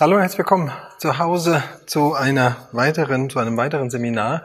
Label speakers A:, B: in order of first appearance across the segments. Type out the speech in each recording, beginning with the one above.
A: Hallo, herzlich willkommen zu Hause zu einer weiteren, zu einem weiteren Seminar.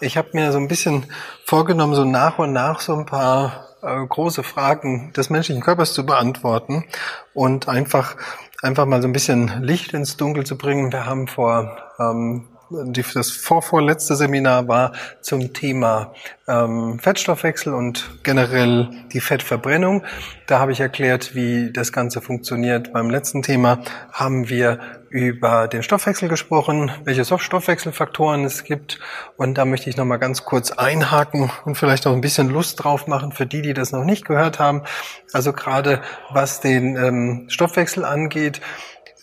A: Ich habe mir so ein bisschen vorgenommen, so nach und nach so ein paar äh, große Fragen des menschlichen Körpers zu beantworten und einfach einfach mal so ein bisschen Licht ins Dunkel zu bringen. Wir haben vor ähm, das vorvorletzte Seminar war zum Thema ähm, Fettstoffwechsel und generell die Fettverbrennung. Da habe ich erklärt, wie das Ganze funktioniert. Beim letzten Thema haben wir über den Stoffwechsel gesprochen, welche Stoffwechselfaktoren es gibt. Und da möchte ich noch mal ganz kurz einhaken und vielleicht auch ein bisschen Lust drauf machen für die, die das noch nicht gehört haben. Also gerade was den ähm, Stoffwechsel angeht,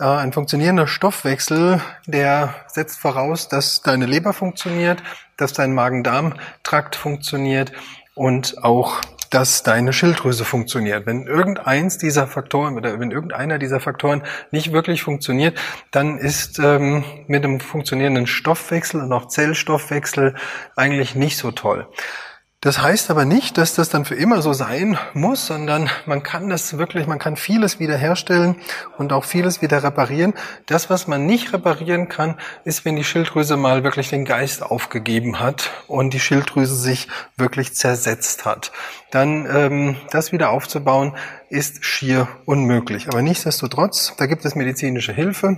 A: ein funktionierender Stoffwechsel, der setzt voraus, dass deine Leber funktioniert, dass dein Magen-Darm-Trakt funktioniert und auch dass deine Schilddrüse funktioniert. Wenn irgendeins dieser Faktoren oder wenn irgendeiner dieser Faktoren nicht wirklich funktioniert, dann ist ähm, mit einem funktionierenden Stoffwechsel und auch Zellstoffwechsel eigentlich nicht so toll. Das heißt aber nicht, dass das dann für immer so sein muss, sondern man kann das wirklich, man kann vieles wiederherstellen und auch vieles wieder reparieren. Das, was man nicht reparieren kann, ist, wenn die Schilddrüse mal wirklich den Geist aufgegeben hat und die Schilddrüse sich wirklich zersetzt hat. Dann ähm, das wieder aufzubauen, ist schier unmöglich. Aber nichtsdestotrotz, da gibt es medizinische Hilfe.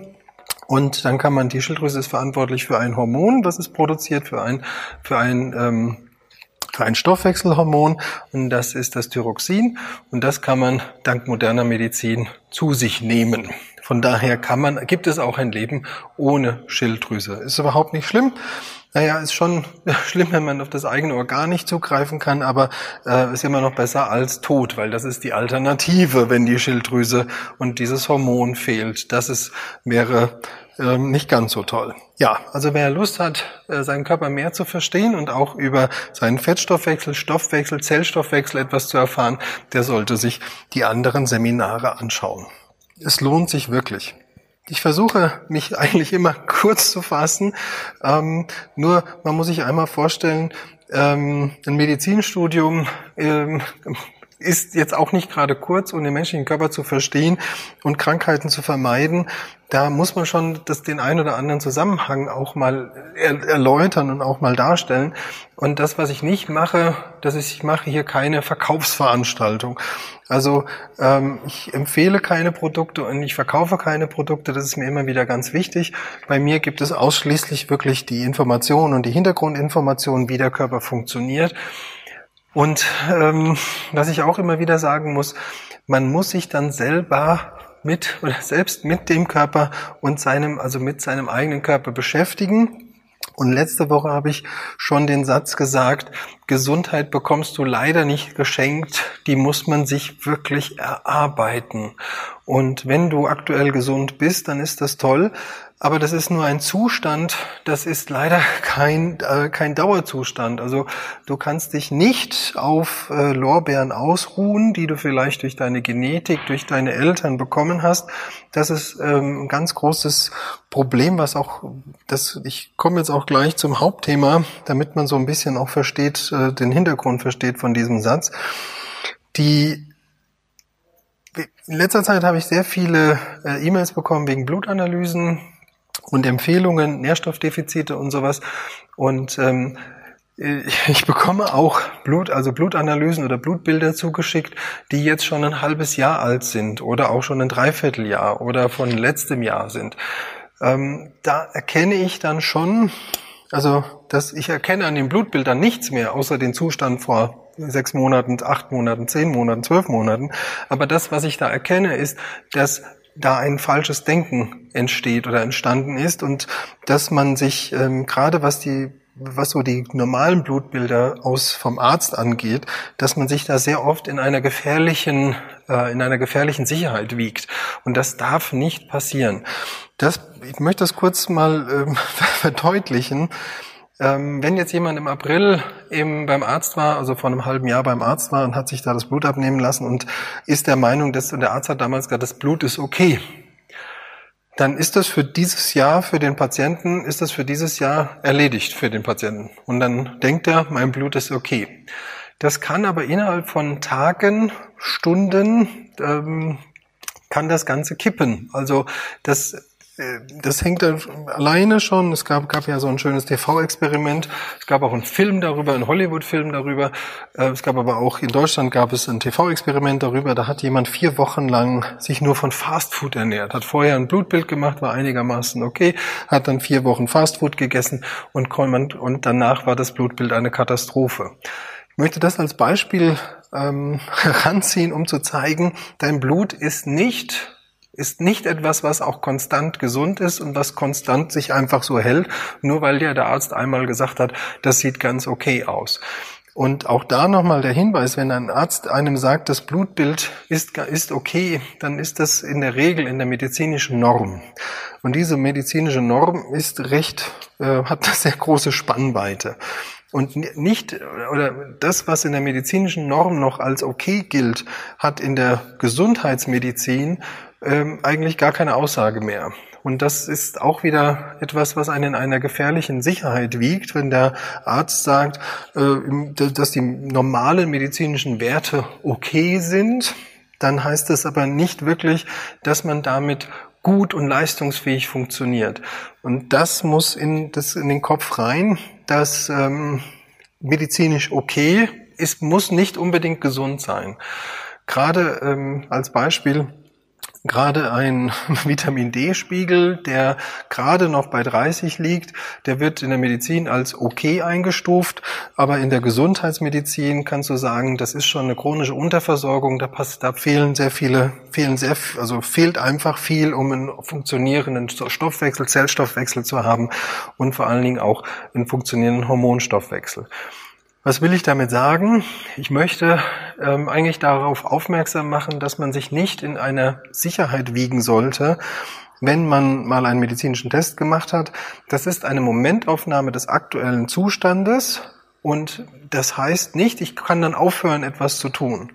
A: Und dann kann man, die Schilddrüse ist verantwortlich für ein Hormon, was es produziert, für ein, für ein ähm, ein Stoffwechselhormon und das ist das Thyroxin und das kann man dank moderner Medizin zu sich nehmen. Von daher kann man, gibt es auch ein Leben ohne Schilddrüse. Ist überhaupt nicht schlimm. Naja, ist schon schlimm, wenn man auf das eigene Organ nicht zugreifen kann, aber äh, ist immer noch besser als tot, weil das ist die Alternative, wenn die Schilddrüse und dieses Hormon fehlt. Das ist, wäre ähm, nicht ganz so toll. Ja, also wer Lust hat, äh, seinen Körper mehr zu verstehen und auch über seinen Fettstoffwechsel, Stoffwechsel, Zellstoffwechsel etwas zu erfahren, der sollte sich die anderen Seminare anschauen. Es lohnt sich wirklich. Ich versuche mich eigentlich immer kurz zu fassen, ähm, nur man muss sich einmal vorstellen, ähm, ein Medizinstudium ähm, ist jetzt auch nicht gerade kurz, um den menschlichen Körper zu verstehen und Krankheiten zu vermeiden. Da muss man schon das, den einen oder anderen Zusammenhang auch mal er, erläutern und auch mal darstellen. Und das, was ich nicht mache, das ist, ich mache hier keine Verkaufsveranstaltung. Also ähm, ich empfehle keine Produkte und ich verkaufe keine Produkte. Das ist mir immer wieder ganz wichtig. Bei mir gibt es ausschließlich wirklich die Informationen und die Hintergrundinformationen, wie der Körper funktioniert. Und ähm, was ich auch immer wieder sagen muss, man muss sich dann selber mit oder selbst mit dem Körper und seinem, also mit seinem eigenen Körper beschäftigen. Und letzte Woche habe ich schon den Satz gesagt, Gesundheit bekommst du leider nicht geschenkt, die muss man sich wirklich erarbeiten. Und wenn du aktuell gesund bist, dann ist das toll, aber das ist nur ein Zustand, das ist leider kein, äh, kein Dauerzustand. Also du kannst dich nicht auf äh, Lorbeeren ausruhen, die du vielleicht durch deine Genetik, durch deine Eltern bekommen hast. Das ist ähm, ein ganz großes Problem, was auch, das, ich komme jetzt auch gleich zum Hauptthema, damit man so ein bisschen auch versteht, äh, den Hintergrund versteht von diesem Satz. Die in letzter Zeit habe ich sehr viele äh, E-Mails bekommen wegen Blutanalysen, und Empfehlungen, Nährstoffdefizite und sowas. Und ähm, ich bekomme auch Blut, also Blutanalysen oder Blutbilder zugeschickt, die jetzt schon ein halbes Jahr alt sind oder auch schon ein Dreivierteljahr oder von letztem Jahr sind. Ähm, da erkenne ich dann schon, also dass ich erkenne an den Blutbildern nichts mehr, außer den Zustand vor sechs Monaten, acht Monaten, zehn Monaten, zwölf Monaten. Aber das, was ich da erkenne, ist, dass da ein falsches Denken entsteht oder entstanden ist und dass man sich ähm, gerade was die was so die normalen Blutbilder aus vom Arzt angeht, dass man sich da sehr oft in einer gefährlichen äh, in einer gefährlichen Sicherheit wiegt und das darf nicht passieren. Das ich möchte das kurz mal ähm, verdeutlichen. Ähm, wenn jetzt jemand im April eben beim Arzt war, also vor einem halben Jahr beim Arzt war und hat sich da das Blut abnehmen lassen und ist der Meinung, dass und der Arzt hat damals gesagt, das Blut ist okay, dann ist das für dieses Jahr, für den Patienten, ist das für dieses Jahr erledigt für den Patienten. Und dann denkt er, mein Blut ist okay. Das kann aber innerhalb von Tagen, Stunden, ähm, kann das Ganze kippen. Also das das hängt alleine schon. Es gab, gab ja so ein schönes TV-Experiment. Es gab auch einen Film darüber, einen Hollywood-Film darüber. Äh, es gab aber auch in Deutschland gab es ein TV-Experiment darüber. Da hat jemand vier Wochen lang sich nur von Fastfood ernährt. Hat vorher ein Blutbild gemacht, war einigermaßen okay. Hat dann vier Wochen Fastfood gegessen und, und danach war das Blutbild eine Katastrophe. Ich möchte das als Beispiel ähm, heranziehen, um zu zeigen, dein Blut ist nicht ist nicht etwas, was auch konstant gesund ist und was konstant sich einfach so hält, nur weil dir der Arzt einmal gesagt hat, das sieht ganz okay aus. Und auch da nochmal der Hinweis, wenn ein Arzt einem sagt, das Blutbild ist, ist okay, dann ist das in der Regel in der medizinischen Norm. Und diese medizinische Norm ist recht, äh, hat eine sehr große Spannweite. Und nicht, oder das, was in der medizinischen Norm noch als okay gilt, hat in der Gesundheitsmedizin ähm, eigentlich gar keine Aussage mehr. Und das ist auch wieder etwas, was einen in einer gefährlichen Sicherheit wiegt, wenn der Arzt sagt, äh, dass die normalen medizinischen Werte okay sind, dann heißt es aber nicht wirklich, dass man damit gut und leistungsfähig funktioniert. Und das muss in, das in den Kopf rein, dass ähm, medizinisch okay ist, muss nicht unbedingt gesund sein. Gerade ähm, als Beispiel, gerade ein Vitamin D-Spiegel, der gerade noch bei 30 liegt, der wird in der Medizin als okay eingestuft, aber in der Gesundheitsmedizin kannst du sagen, das ist schon eine chronische Unterversorgung, da, passt, da fehlen sehr viele, fehlen sehr, also fehlt einfach viel, um einen funktionierenden Stoffwechsel, Zellstoffwechsel zu haben und vor allen Dingen auch einen funktionierenden Hormonstoffwechsel. Was will ich damit sagen? Ich möchte ähm, eigentlich darauf aufmerksam machen, dass man sich nicht in einer Sicherheit wiegen sollte, wenn man mal einen medizinischen Test gemacht hat. Das ist eine Momentaufnahme des aktuellen Zustandes und das heißt nicht, ich kann dann aufhören, etwas zu tun.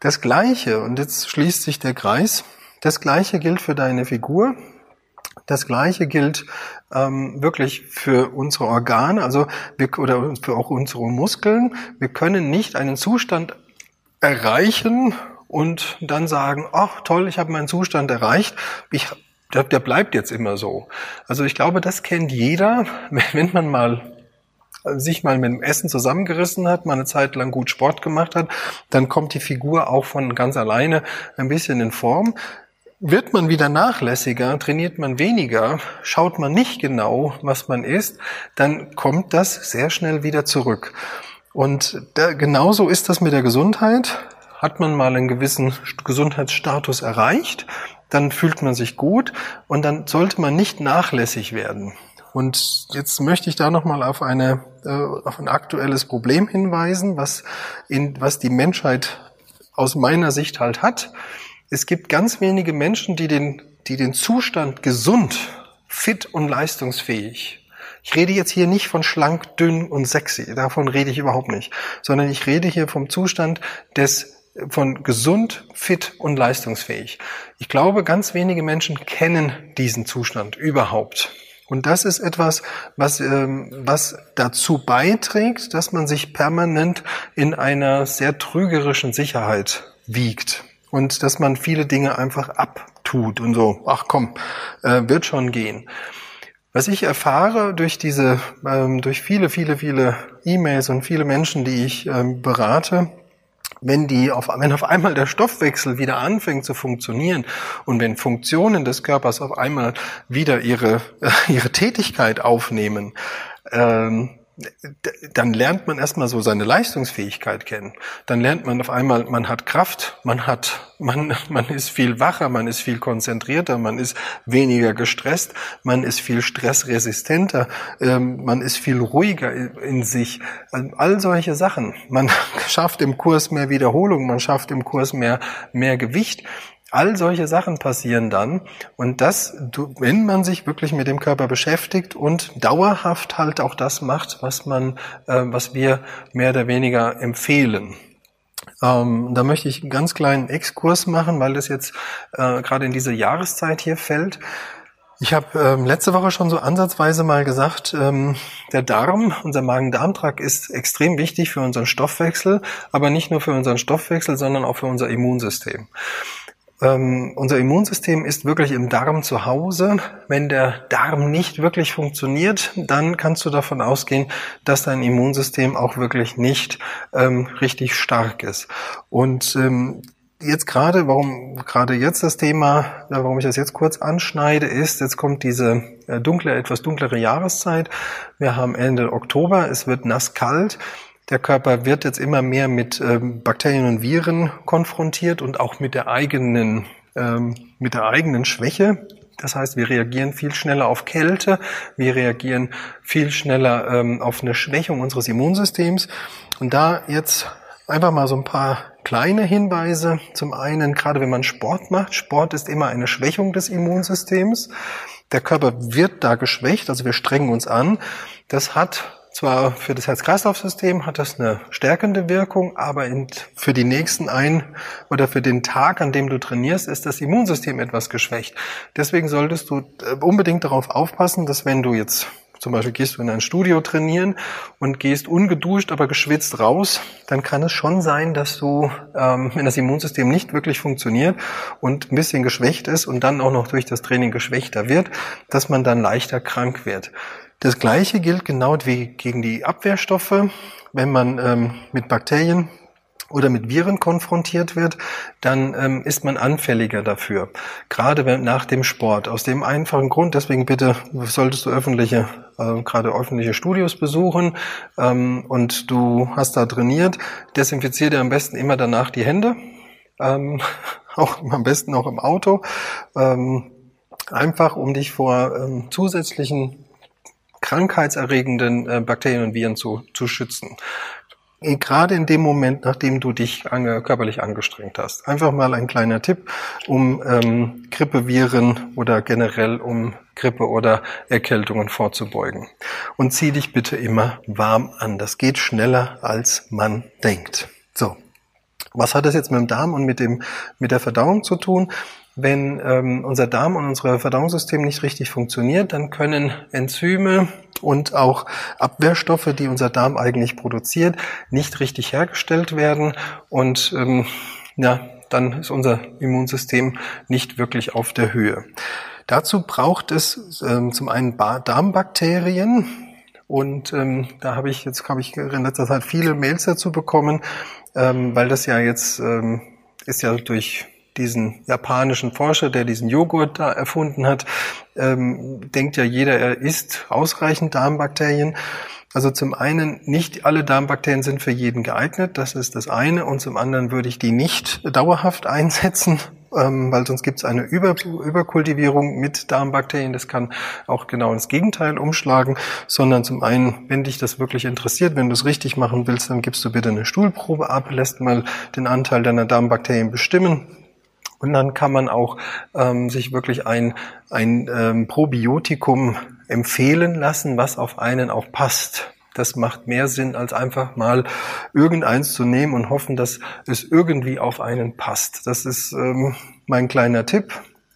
A: Das Gleiche, und jetzt schließt sich der Kreis, das Gleiche gilt für deine Figur, das Gleiche gilt ähm, wirklich für unsere Organe, also wir, oder für auch unsere Muskeln. Wir können nicht einen Zustand erreichen und dann sagen, ach toll, ich habe meinen Zustand erreicht. Ich, der, der bleibt jetzt immer so. Also ich glaube, das kennt jeder, wenn man mal sich mal mit dem Essen zusammengerissen hat, mal eine Zeit lang gut Sport gemacht hat, dann kommt die Figur auch von ganz alleine ein bisschen in Form. Wird man wieder nachlässiger, trainiert man weniger, schaut man nicht genau, was man isst, dann kommt das sehr schnell wieder zurück. Und da, genauso ist das mit der Gesundheit. Hat man mal einen gewissen Gesundheitsstatus erreicht, dann fühlt man sich gut und dann sollte man nicht nachlässig werden. Und jetzt möchte ich da nochmal auf, eine, äh, auf ein aktuelles Problem hinweisen, was, in, was die Menschheit aus meiner Sicht halt hat es gibt ganz wenige Menschen, die den, die den Zustand gesund, fit und leistungsfähig. Ich rede jetzt hier nicht von schlank, dünn und sexy. Davon rede ich überhaupt nicht. Sondern ich rede hier vom Zustand des von gesund, fit und leistungsfähig. Ich glaube, ganz wenige Menschen kennen diesen Zustand überhaupt. Und das ist etwas, was, ähm, was dazu beiträgt, dass man sich permanent in einer sehr trügerischen Sicherheit wiegt und dass man viele Dinge einfach abtut und so, ach komm, äh, wird schon gehen. Was ich erfahre durch diese, ähm, durch viele, viele, viele E-Mails und viele Menschen, die ich ähm, berate, wenn die auf, wenn auf einmal der Stoffwechsel wieder anfängt zu funktionieren und wenn Funktionen des Körpers auf einmal wieder ihre, äh, ihre Tätigkeit aufnehmen, ähm, dann lernt man erstmal so seine Leistungsfähigkeit kennen. Dann lernt man auf einmal, man hat Kraft, man hat, man, man ist viel wacher, man ist viel konzentrierter, man ist weniger gestresst, man ist viel stressresistenter, ähm, man ist viel ruhiger in sich. All solche Sachen. Man schafft im Kurs mehr Wiederholung, man schafft im Kurs mehr, mehr Gewicht. All solche Sachen passieren dann und das, wenn man sich wirklich mit dem Körper beschäftigt und dauerhaft halt auch das macht, was man, äh, was wir mehr oder weniger empfehlen. Ähm, da möchte ich einen ganz kleinen Exkurs machen, weil das jetzt äh, gerade in diese Jahreszeit hier fällt. Ich habe ähm, letzte Woche schon so ansatzweise mal gesagt, ähm, der Darm, unser Magen-Darm-Trakt ist extrem wichtig für unseren Stoffwechsel, aber nicht nur für unseren Stoffwechsel, sondern auch für unser Immunsystem. Ähm, unser Immunsystem ist wirklich im Darm zu Hause. Wenn der Darm nicht wirklich funktioniert, dann kannst du davon ausgehen, dass dein Immunsystem auch wirklich nicht ähm, richtig stark ist. Und ähm, jetzt gerade, warum gerade jetzt das Thema, warum ich das jetzt kurz anschneide, ist, jetzt kommt diese äh, dunkle, etwas dunklere Jahreszeit. Wir haben Ende Oktober, es wird nass kalt. Der Körper wird jetzt immer mehr mit ähm, Bakterien und Viren konfrontiert und auch mit der eigenen, ähm, mit der eigenen Schwäche. Das heißt, wir reagieren viel schneller auf Kälte, wir reagieren viel schneller ähm, auf eine Schwächung unseres Immunsystems. Und da jetzt einfach mal so ein paar kleine Hinweise. Zum einen, gerade wenn man Sport macht, Sport ist immer eine Schwächung des Immunsystems. Der Körper wird da geschwächt, also wir strengen uns an. Das hat zwar für das Herz-Kreislauf-System hat das eine stärkende Wirkung, aber in, für die nächsten ein oder für den Tag, an dem du trainierst, ist das Immunsystem etwas geschwächt. Deswegen solltest du äh, unbedingt darauf aufpassen, dass wenn du jetzt zum Beispiel gehst du in ein Studio trainieren und gehst ungeduscht, aber geschwitzt raus, dann kann es schon sein, dass du, ähm, wenn das Immunsystem nicht wirklich funktioniert und ein bisschen geschwächt ist und dann auch noch durch das Training geschwächter wird, dass man dann leichter krank wird. Das Gleiche gilt genau wie gegen die Abwehrstoffe. Wenn man ähm, mit Bakterien oder mit Viren konfrontiert wird, dann ähm, ist man anfälliger dafür. Gerade wenn, nach dem Sport. Aus dem einfachen Grund, deswegen bitte solltest du öffentliche, äh, gerade öffentliche Studios besuchen ähm, und du hast da trainiert, desinfiziere dir am besten immer danach die Hände. Ähm, auch am besten auch im Auto. Ähm, einfach um dich vor ähm, zusätzlichen krankheitserregenden äh, Bakterien und Viren zu, zu schützen. Gerade in dem Moment, nachdem du dich ange, körperlich angestrengt hast. Einfach mal ein kleiner Tipp, um ähm, Grippeviren oder generell um Grippe oder Erkältungen vorzubeugen. Und zieh dich bitte immer warm an. Das geht schneller, als man denkt. So. Was hat das jetzt mit dem Darm und mit dem, mit der Verdauung zu tun? Wenn ähm, unser Darm und unser Verdauungssystem nicht richtig funktioniert, dann können Enzyme und auch Abwehrstoffe, die unser Darm eigentlich produziert, nicht richtig hergestellt werden und ähm, ja, dann ist unser Immunsystem nicht wirklich auf der Höhe. Dazu braucht es ähm, zum einen Darmbakterien, und ähm, da habe ich jetzt habe ich in letzter Zeit viele Mails dazu bekommen, ähm, weil das ja jetzt ähm, ist ja durch diesen japanischen Forscher, der diesen Joghurt da erfunden hat, ähm, denkt ja jeder, er isst ausreichend Darmbakterien. Also zum einen, nicht alle Darmbakterien sind für jeden geeignet, das ist das eine. Und zum anderen würde ich die nicht dauerhaft einsetzen, ähm, weil sonst gibt es eine Über Überkultivierung mit Darmbakterien. Das kann auch genau ins Gegenteil umschlagen. Sondern zum einen, wenn dich das wirklich interessiert, wenn du es richtig machen willst, dann gibst du bitte eine Stuhlprobe ab, lässt mal den Anteil deiner Darmbakterien bestimmen und dann kann man auch ähm, sich wirklich ein, ein ähm, Probiotikum empfehlen lassen, was auf einen auch passt. Das macht mehr Sinn, als einfach mal irgendeins zu nehmen und hoffen, dass es irgendwie auf einen passt. Das ist ähm, mein kleiner Tipp.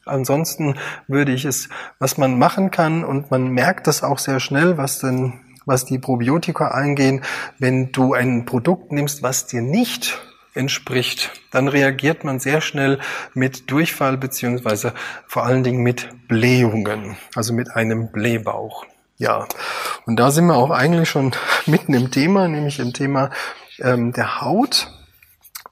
A: Ansonsten würde ich es, was man machen kann, und man merkt das auch sehr schnell, was denn, was die Probiotika eingehen, wenn du ein Produkt nimmst, was dir nicht entspricht, dann reagiert man sehr schnell mit Durchfall beziehungsweise vor allen Dingen mit Blähungen, also mit einem Blähbauch. Ja, und da sind wir auch eigentlich schon mitten im Thema, nämlich im Thema ähm, der Haut.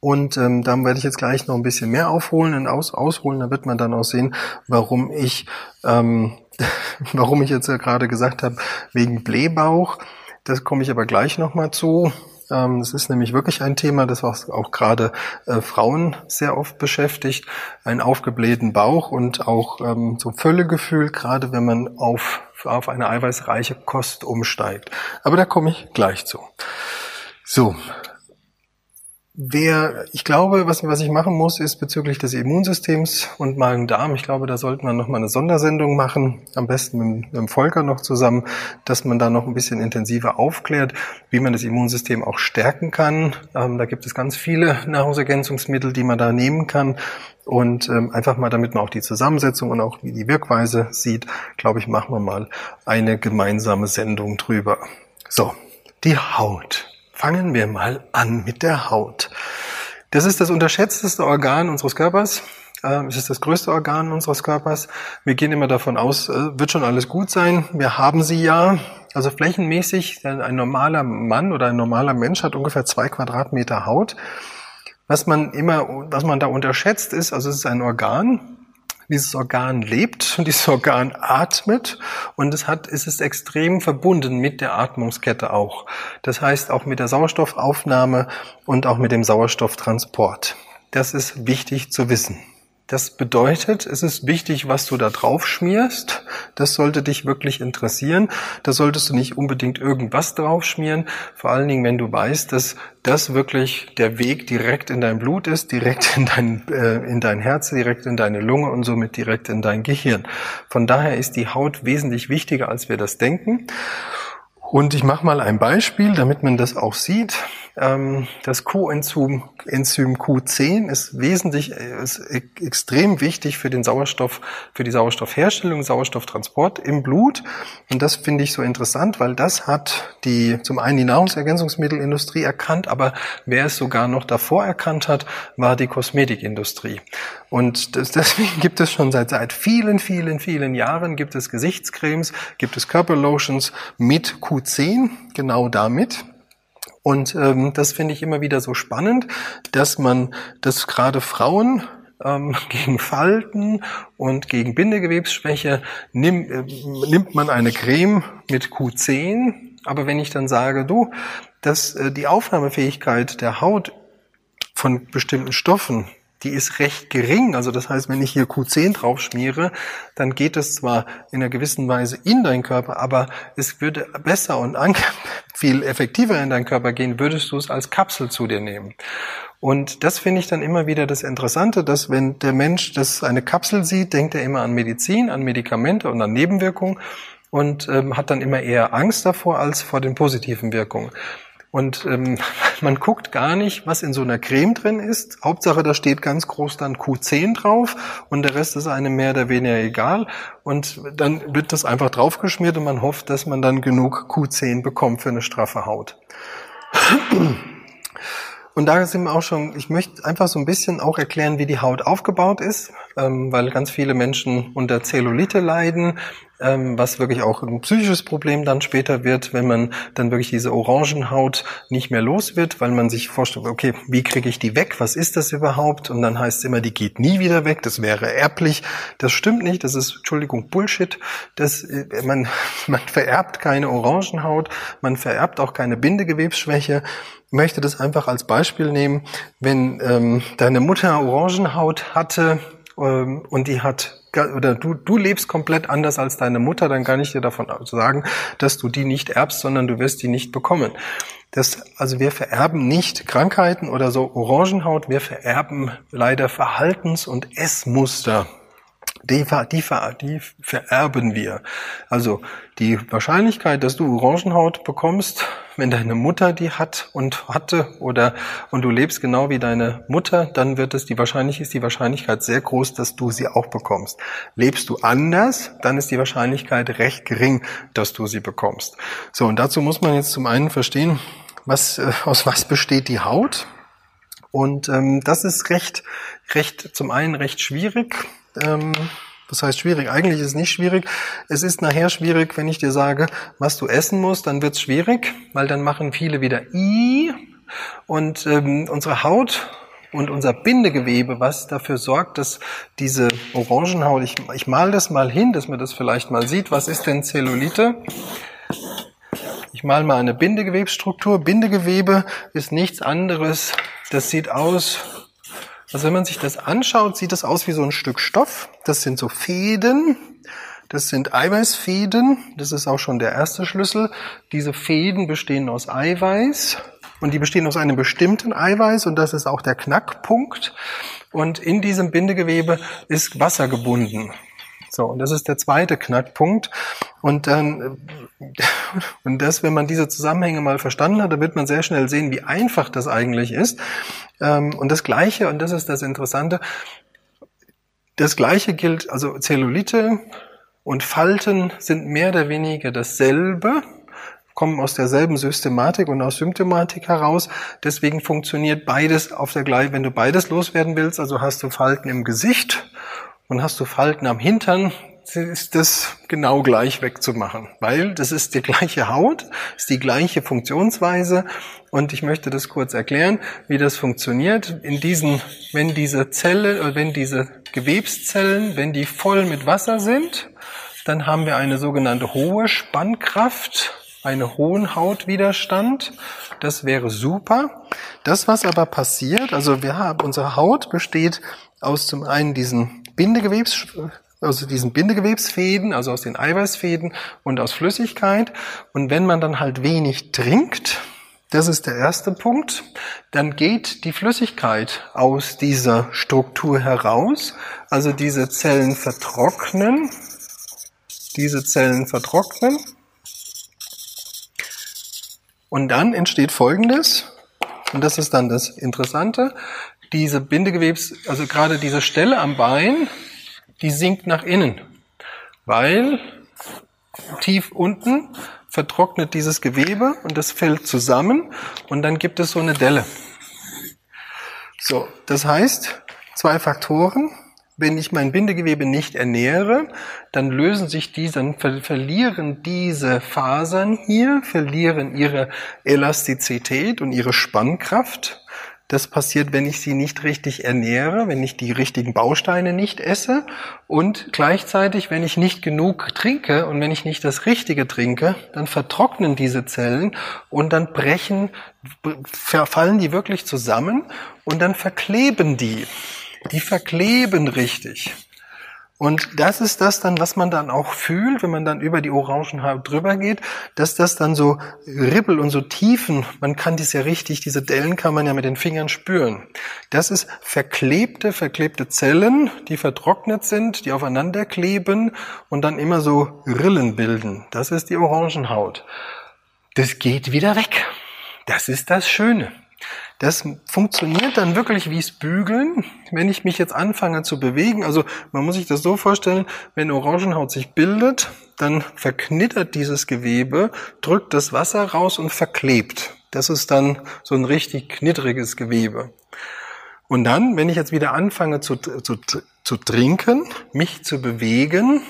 A: Und ähm, da werde ich jetzt gleich noch ein bisschen mehr aufholen und aus, ausholen. Da wird man dann auch sehen, warum ich, ähm, warum ich jetzt ja gerade gesagt habe, wegen Blähbauch. Das komme ich aber gleich nochmal zu. Ähm, es ist nämlich wirklich ein Thema, das auch, auch gerade äh, Frauen sehr oft beschäftigt. Ein aufgeblähten Bauch und auch ähm, so Völlegefühl, gerade wenn man auf, auf eine eiweißreiche Kost umsteigt. Aber da komme ich gleich zu. So, Wer, ich glaube, was, was ich machen muss, ist bezüglich des Immunsystems und Magen-Darm. Ich glaube, da sollten wir nochmal eine Sondersendung machen, am besten mit, mit dem Volker noch zusammen, dass man da noch ein bisschen intensiver aufklärt, wie man das Immunsystem auch stärken kann. Ähm, da gibt es ganz viele Nahrungsergänzungsmittel, die man da nehmen kann. Und ähm, einfach mal, damit man auch die Zusammensetzung und auch wie die Wirkweise sieht, glaube ich, machen wir mal eine gemeinsame Sendung drüber. So, die Haut. Fangen wir mal an mit der Haut. Das ist das unterschätzteste Organ unseres Körpers. Äh, es ist das größte Organ unseres Körpers. Wir gehen immer davon aus, äh, wird schon alles gut sein. Wir haben sie ja. Also flächenmäßig, ein normaler Mann oder ein normaler Mensch hat ungefähr zwei Quadratmeter Haut. Was man immer, was man da unterschätzt ist, also es ist ein Organ, dieses Organ lebt und dieses Organ atmet und es hat, es ist extrem verbunden mit der Atmungskette auch. Das heißt auch mit der Sauerstoffaufnahme und auch mit dem Sauerstofftransport. Das ist wichtig zu wissen. Das bedeutet, es ist wichtig, was du da drauf schmierst. Das sollte dich wirklich interessieren. Da solltest du nicht unbedingt irgendwas drauf schmieren. Vor allen Dingen, wenn du weißt, dass das wirklich der Weg direkt in dein Blut ist, direkt in dein, äh, in dein Herz, direkt in deine Lunge und somit direkt in dein Gehirn. Von daher ist die Haut wesentlich wichtiger, als wir das denken. Und ich mache mal ein Beispiel, damit man das auch sieht. Ähm, das Coenzym Enzym Q10 ist wesentlich, ist extrem wichtig für den Sauerstoff, für die Sauerstoffherstellung, Sauerstofftransport im Blut. Und das finde ich so interessant, weil das hat die, zum einen die Nahrungsergänzungsmittelindustrie erkannt, aber wer es sogar noch davor erkannt hat, war die Kosmetikindustrie. Und das, deswegen gibt es schon seit, seit vielen, vielen, vielen Jahren gibt es Gesichtscremes, gibt es Körperlotions mit Q10, genau damit. Und ähm, das finde ich immer wieder so spannend, dass man, dass gerade Frauen ähm, gegen Falten und gegen Bindegewebsschwäche nimm, äh, nimmt man eine Creme mit Q10. Aber wenn ich dann sage, du, dass äh, die Aufnahmefähigkeit der Haut von bestimmten Stoffen die ist recht gering. Also das heißt, wenn ich hier Q10 drauf schmiere, dann geht es zwar in einer gewissen Weise in deinen Körper, aber es würde besser und viel effektiver in deinen Körper gehen, würdest du es als Kapsel zu dir nehmen. Und das finde ich dann immer wieder das Interessante, dass wenn der Mensch das eine Kapsel sieht, denkt er immer an Medizin, an Medikamente und an Nebenwirkungen und ähm, hat dann immer eher Angst davor als vor den positiven Wirkungen. Und ähm, man guckt gar nicht, was in so einer Creme drin ist. Hauptsache, da steht ganz groß dann Q10 drauf und der Rest ist einem mehr oder weniger egal. Und dann wird das einfach draufgeschmiert und man hofft, dass man dann genug Q10 bekommt für eine straffe Haut. Und da sind wir auch schon, ich möchte einfach so ein bisschen auch erklären, wie die Haut aufgebaut ist, ähm, weil ganz viele Menschen unter Zellulite leiden, ähm, was wirklich auch ein psychisches Problem dann später wird, wenn man dann wirklich diese Orangenhaut nicht mehr los wird, weil man sich vorstellt, okay, wie kriege ich die weg? Was ist das überhaupt? Und dann heißt es immer, die geht nie wieder weg, das wäre erblich. Das stimmt nicht, das ist, Entschuldigung, Bullshit. Das, äh, man, man vererbt keine Orangenhaut, man vererbt auch keine Bindegewebsschwäche möchte das einfach als Beispiel nehmen. Wenn ähm, deine Mutter Orangenhaut hatte ähm, und die hat oder du, du lebst komplett anders als deine Mutter, dann kann ich dir davon sagen, dass du die nicht erbst, sondern du wirst die nicht bekommen. Das, also wir vererben nicht Krankheiten oder so Orangenhaut, wir vererben leider Verhaltens- und Essmuster die, die, die vererben wir. Also die Wahrscheinlichkeit, dass du Orangenhaut bekommst, wenn deine Mutter die hat und hatte oder und du lebst genau wie deine Mutter, dann wird es die wahrscheinlich ist die Wahrscheinlichkeit sehr groß, dass du sie auch bekommst. Lebst du anders, dann ist die Wahrscheinlichkeit recht gering, dass du sie bekommst. So und dazu muss man jetzt zum einen verstehen, was äh, aus was besteht die Haut? Und ähm, das ist recht, recht zum einen recht schwierig ähm, das heißt schwierig. Eigentlich ist es nicht schwierig. Es ist nachher schwierig, wenn ich dir sage, was du essen musst, dann wird's schwierig, weil dann machen viele wieder I und ähm, unsere Haut und unser Bindegewebe, was dafür sorgt, dass diese Orangenhaut, ich, ich mal das mal hin, dass man das vielleicht mal sieht, was ist denn Zellulite? Ich mal mal eine Bindegewebsstruktur. Bindegewebe ist nichts anderes, das sieht aus also wenn man sich das anschaut, sieht das aus wie so ein Stück Stoff. Das sind so Fäden. Das sind Eiweißfäden. Das ist auch schon der erste Schlüssel. Diese Fäden bestehen aus Eiweiß. Und die bestehen aus einem bestimmten Eiweiß. Und das ist auch der Knackpunkt. Und in diesem Bindegewebe ist Wasser gebunden. So, und das ist der zweite Knackpunkt. Und dann, und das, wenn man diese Zusammenhänge mal verstanden hat, dann wird man sehr schnell sehen, wie einfach das eigentlich ist. Ähm, und das Gleiche, und das ist das Interessante, das Gleiche gilt, also Zellulite und Falten sind mehr oder weniger dasselbe. kommen aus derselben Systematik und aus Symptomatik heraus. Deswegen funktioniert beides auf der gleichen, wenn du beides loswerden willst, also hast du Falten im Gesicht und hast du Falten am Hintern, ist das genau gleich wegzumachen, weil das ist die gleiche Haut, ist die gleiche Funktionsweise und ich möchte das kurz erklären, wie das funktioniert. In diesen, wenn diese Zelle, oder wenn diese Gewebszellen, wenn die voll mit Wasser sind, dann haben wir eine sogenannte hohe Spannkraft, einen hohen Hautwiderstand. Das wäre super. Das, was aber passiert, also wir haben, unsere Haut besteht aus zum einen diesen Bindegewebs, also diesen Bindegewebsfäden, also aus den Eiweißfäden und aus Flüssigkeit. Und wenn man dann halt wenig trinkt, das ist der erste Punkt, dann geht die Flüssigkeit aus dieser Struktur heraus. Also diese Zellen vertrocknen, diese Zellen vertrocknen. Und dann entsteht Folgendes, und das ist dann das Interessante, diese Bindegewebs, also gerade diese Stelle am Bein, die sinkt nach innen, weil tief unten vertrocknet dieses Gewebe und das fällt zusammen und dann gibt es so eine Delle. So, das heißt, zwei Faktoren. Wenn ich mein Bindegewebe nicht ernähre, dann lösen sich diese, dann verlieren diese Fasern hier, verlieren ihre Elastizität und ihre Spannkraft. Das passiert, wenn ich sie nicht richtig ernähre, wenn ich die richtigen Bausteine nicht esse und gleichzeitig, wenn ich nicht genug trinke und wenn ich nicht das Richtige trinke, dann vertrocknen diese Zellen und dann brechen, fallen die wirklich zusammen und dann verkleben die. Die verkleben richtig. Und das ist das dann, was man dann auch fühlt, wenn man dann über die Orangenhaut drüber geht, dass das dann so Ribbel und so Tiefen, man kann das ja richtig, diese Dellen kann man ja mit den Fingern spüren. Das ist verklebte, verklebte Zellen, die vertrocknet sind, die aufeinander kleben und dann immer so Rillen bilden. Das ist die Orangenhaut. Das geht wieder weg. Das ist das Schöne. Das funktioniert dann wirklich wie es Bügeln, wenn ich mich jetzt anfange zu bewegen. Also man muss sich das so vorstellen, wenn Orangenhaut sich bildet, dann verknittert dieses Gewebe, drückt das Wasser raus und verklebt. Das ist dann so ein richtig knittriges Gewebe. Und dann, wenn ich jetzt wieder anfange zu, zu, zu trinken, mich zu bewegen,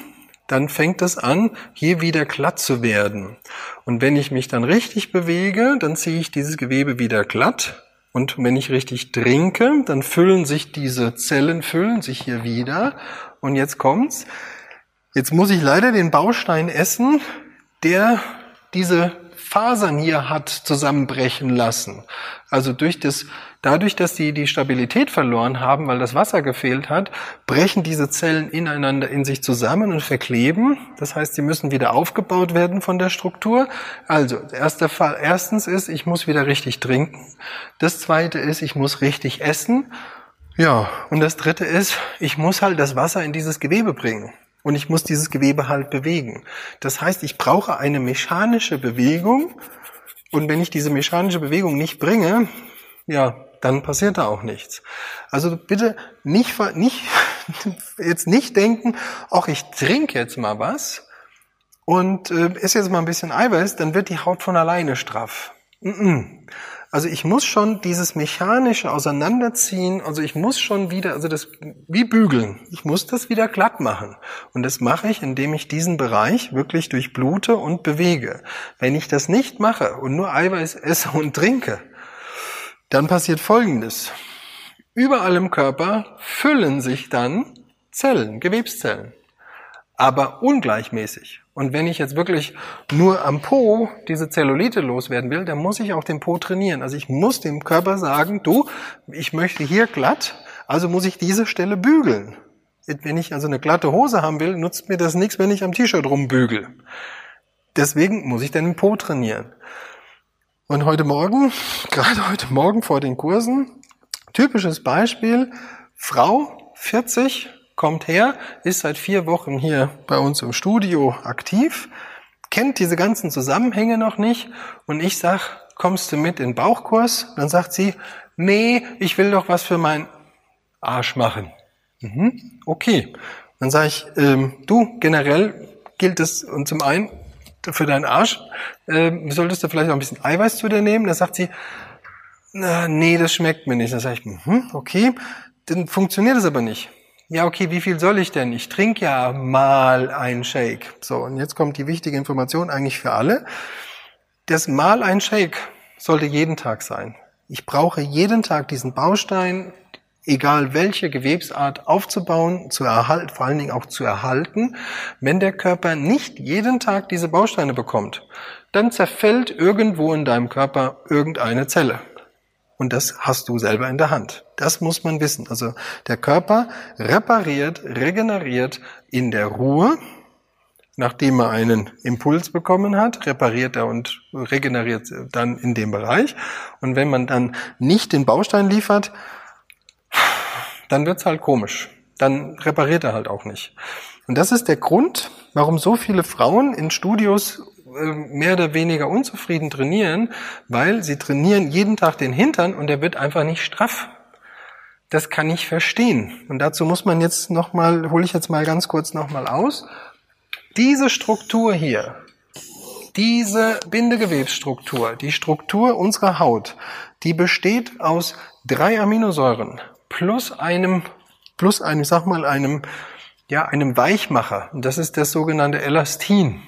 A: dann fängt es an, hier wieder glatt zu werden. Und wenn ich mich dann richtig bewege, dann ziehe ich dieses Gewebe wieder glatt und wenn ich richtig trinke, dann füllen sich diese Zellen, füllen sich hier wieder. Und jetzt kommt's. Jetzt muss ich leider den Baustein essen, der diese Fasern hier hat zusammenbrechen lassen. Also durch das, dadurch, dass sie die Stabilität verloren haben, weil das Wasser gefehlt hat, brechen diese Zellen ineinander in sich zusammen und verkleben. Das heißt, sie müssen wieder aufgebaut werden von der Struktur. Also, erster Fall, erstens ist, ich muss wieder richtig trinken. Das zweite ist, ich muss richtig essen. Ja, und das dritte ist, ich muss halt das Wasser in dieses Gewebe bringen und ich muss dieses Gewebe halt bewegen. Das heißt, ich brauche eine mechanische Bewegung und wenn ich diese mechanische Bewegung nicht bringe, ja, dann passiert da auch nichts. Also bitte nicht, nicht, jetzt nicht denken, ach, ich trinke jetzt mal was und äh, esse jetzt mal ein bisschen Eiweiß, dann wird die Haut von alleine straff. Mm -mm. Also ich muss schon dieses mechanische Auseinanderziehen, also ich muss schon wieder, also das wie bügeln, ich muss das wieder glatt machen. Und das mache ich, indem ich diesen Bereich wirklich durchblute und bewege. Wenn ich das nicht mache und nur Eiweiß esse und trinke, dann passiert Folgendes. Überall im Körper füllen sich dann Zellen, Gewebszellen, aber ungleichmäßig. Und wenn ich jetzt wirklich nur am Po diese Zellulite loswerden will, dann muss ich auch den Po trainieren. Also ich muss dem Körper sagen, du, ich möchte hier glatt, also muss ich diese Stelle bügeln. Wenn ich also eine glatte Hose haben will, nutzt mir das nichts, wenn ich am T-Shirt rumbügel. Deswegen muss ich den Po trainieren. Und heute Morgen, gerade heute Morgen vor den Kursen, typisches Beispiel, Frau, 40, kommt her, ist seit vier Wochen hier bei uns im Studio aktiv, kennt diese ganzen Zusammenhänge noch nicht und ich sag, kommst du mit in den Bauchkurs? Dann sagt sie, nee, ich will doch was für meinen Arsch machen. Mhm, okay. Dann sage ich, ähm, du, generell gilt es, und zum einen für deinen Arsch äh, solltest du vielleicht auch ein bisschen Eiweiß zu dir nehmen. Da sagt sie, na, nee, das schmeckt mir nicht. Dann sage ich, hm, okay, dann funktioniert es aber nicht. Ja, okay, wie viel soll ich denn? Ich trinke ja mal einen Shake. So, und jetzt kommt die wichtige Information eigentlich für alle. Das mal ein Shake sollte jeden Tag sein. Ich brauche jeden Tag diesen Baustein, egal welche Gewebsart aufzubauen, zu erhalten, vor allen Dingen auch zu erhalten. Wenn der Körper nicht jeden Tag diese Bausteine bekommt, dann zerfällt irgendwo in deinem Körper irgendeine Zelle. Und das hast du selber in der Hand. Das muss man wissen. Also der Körper repariert, regeneriert in der Ruhe, nachdem er einen Impuls bekommen hat, repariert er und regeneriert dann in dem Bereich. Und wenn man dann nicht den Baustein liefert, dann wird's halt komisch. Dann repariert er halt auch nicht. Und das ist der Grund, warum so viele Frauen in Studios mehr oder weniger unzufrieden trainieren, weil sie trainieren jeden Tag den Hintern und der wird einfach nicht straff. Das kann ich verstehen. Und dazu muss man jetzt nochmal, hole ich jetzt mal ganz kurz nochmal aus. Diese Struktur hier, diese Bindegewebsstruktur, die Struktur unserer Haut, die besteht aus drei Aminosäuren plus einem, plus einem, sag mal, einem, ja, einem Weichmacher. Und das ist das sogenannte Elastin.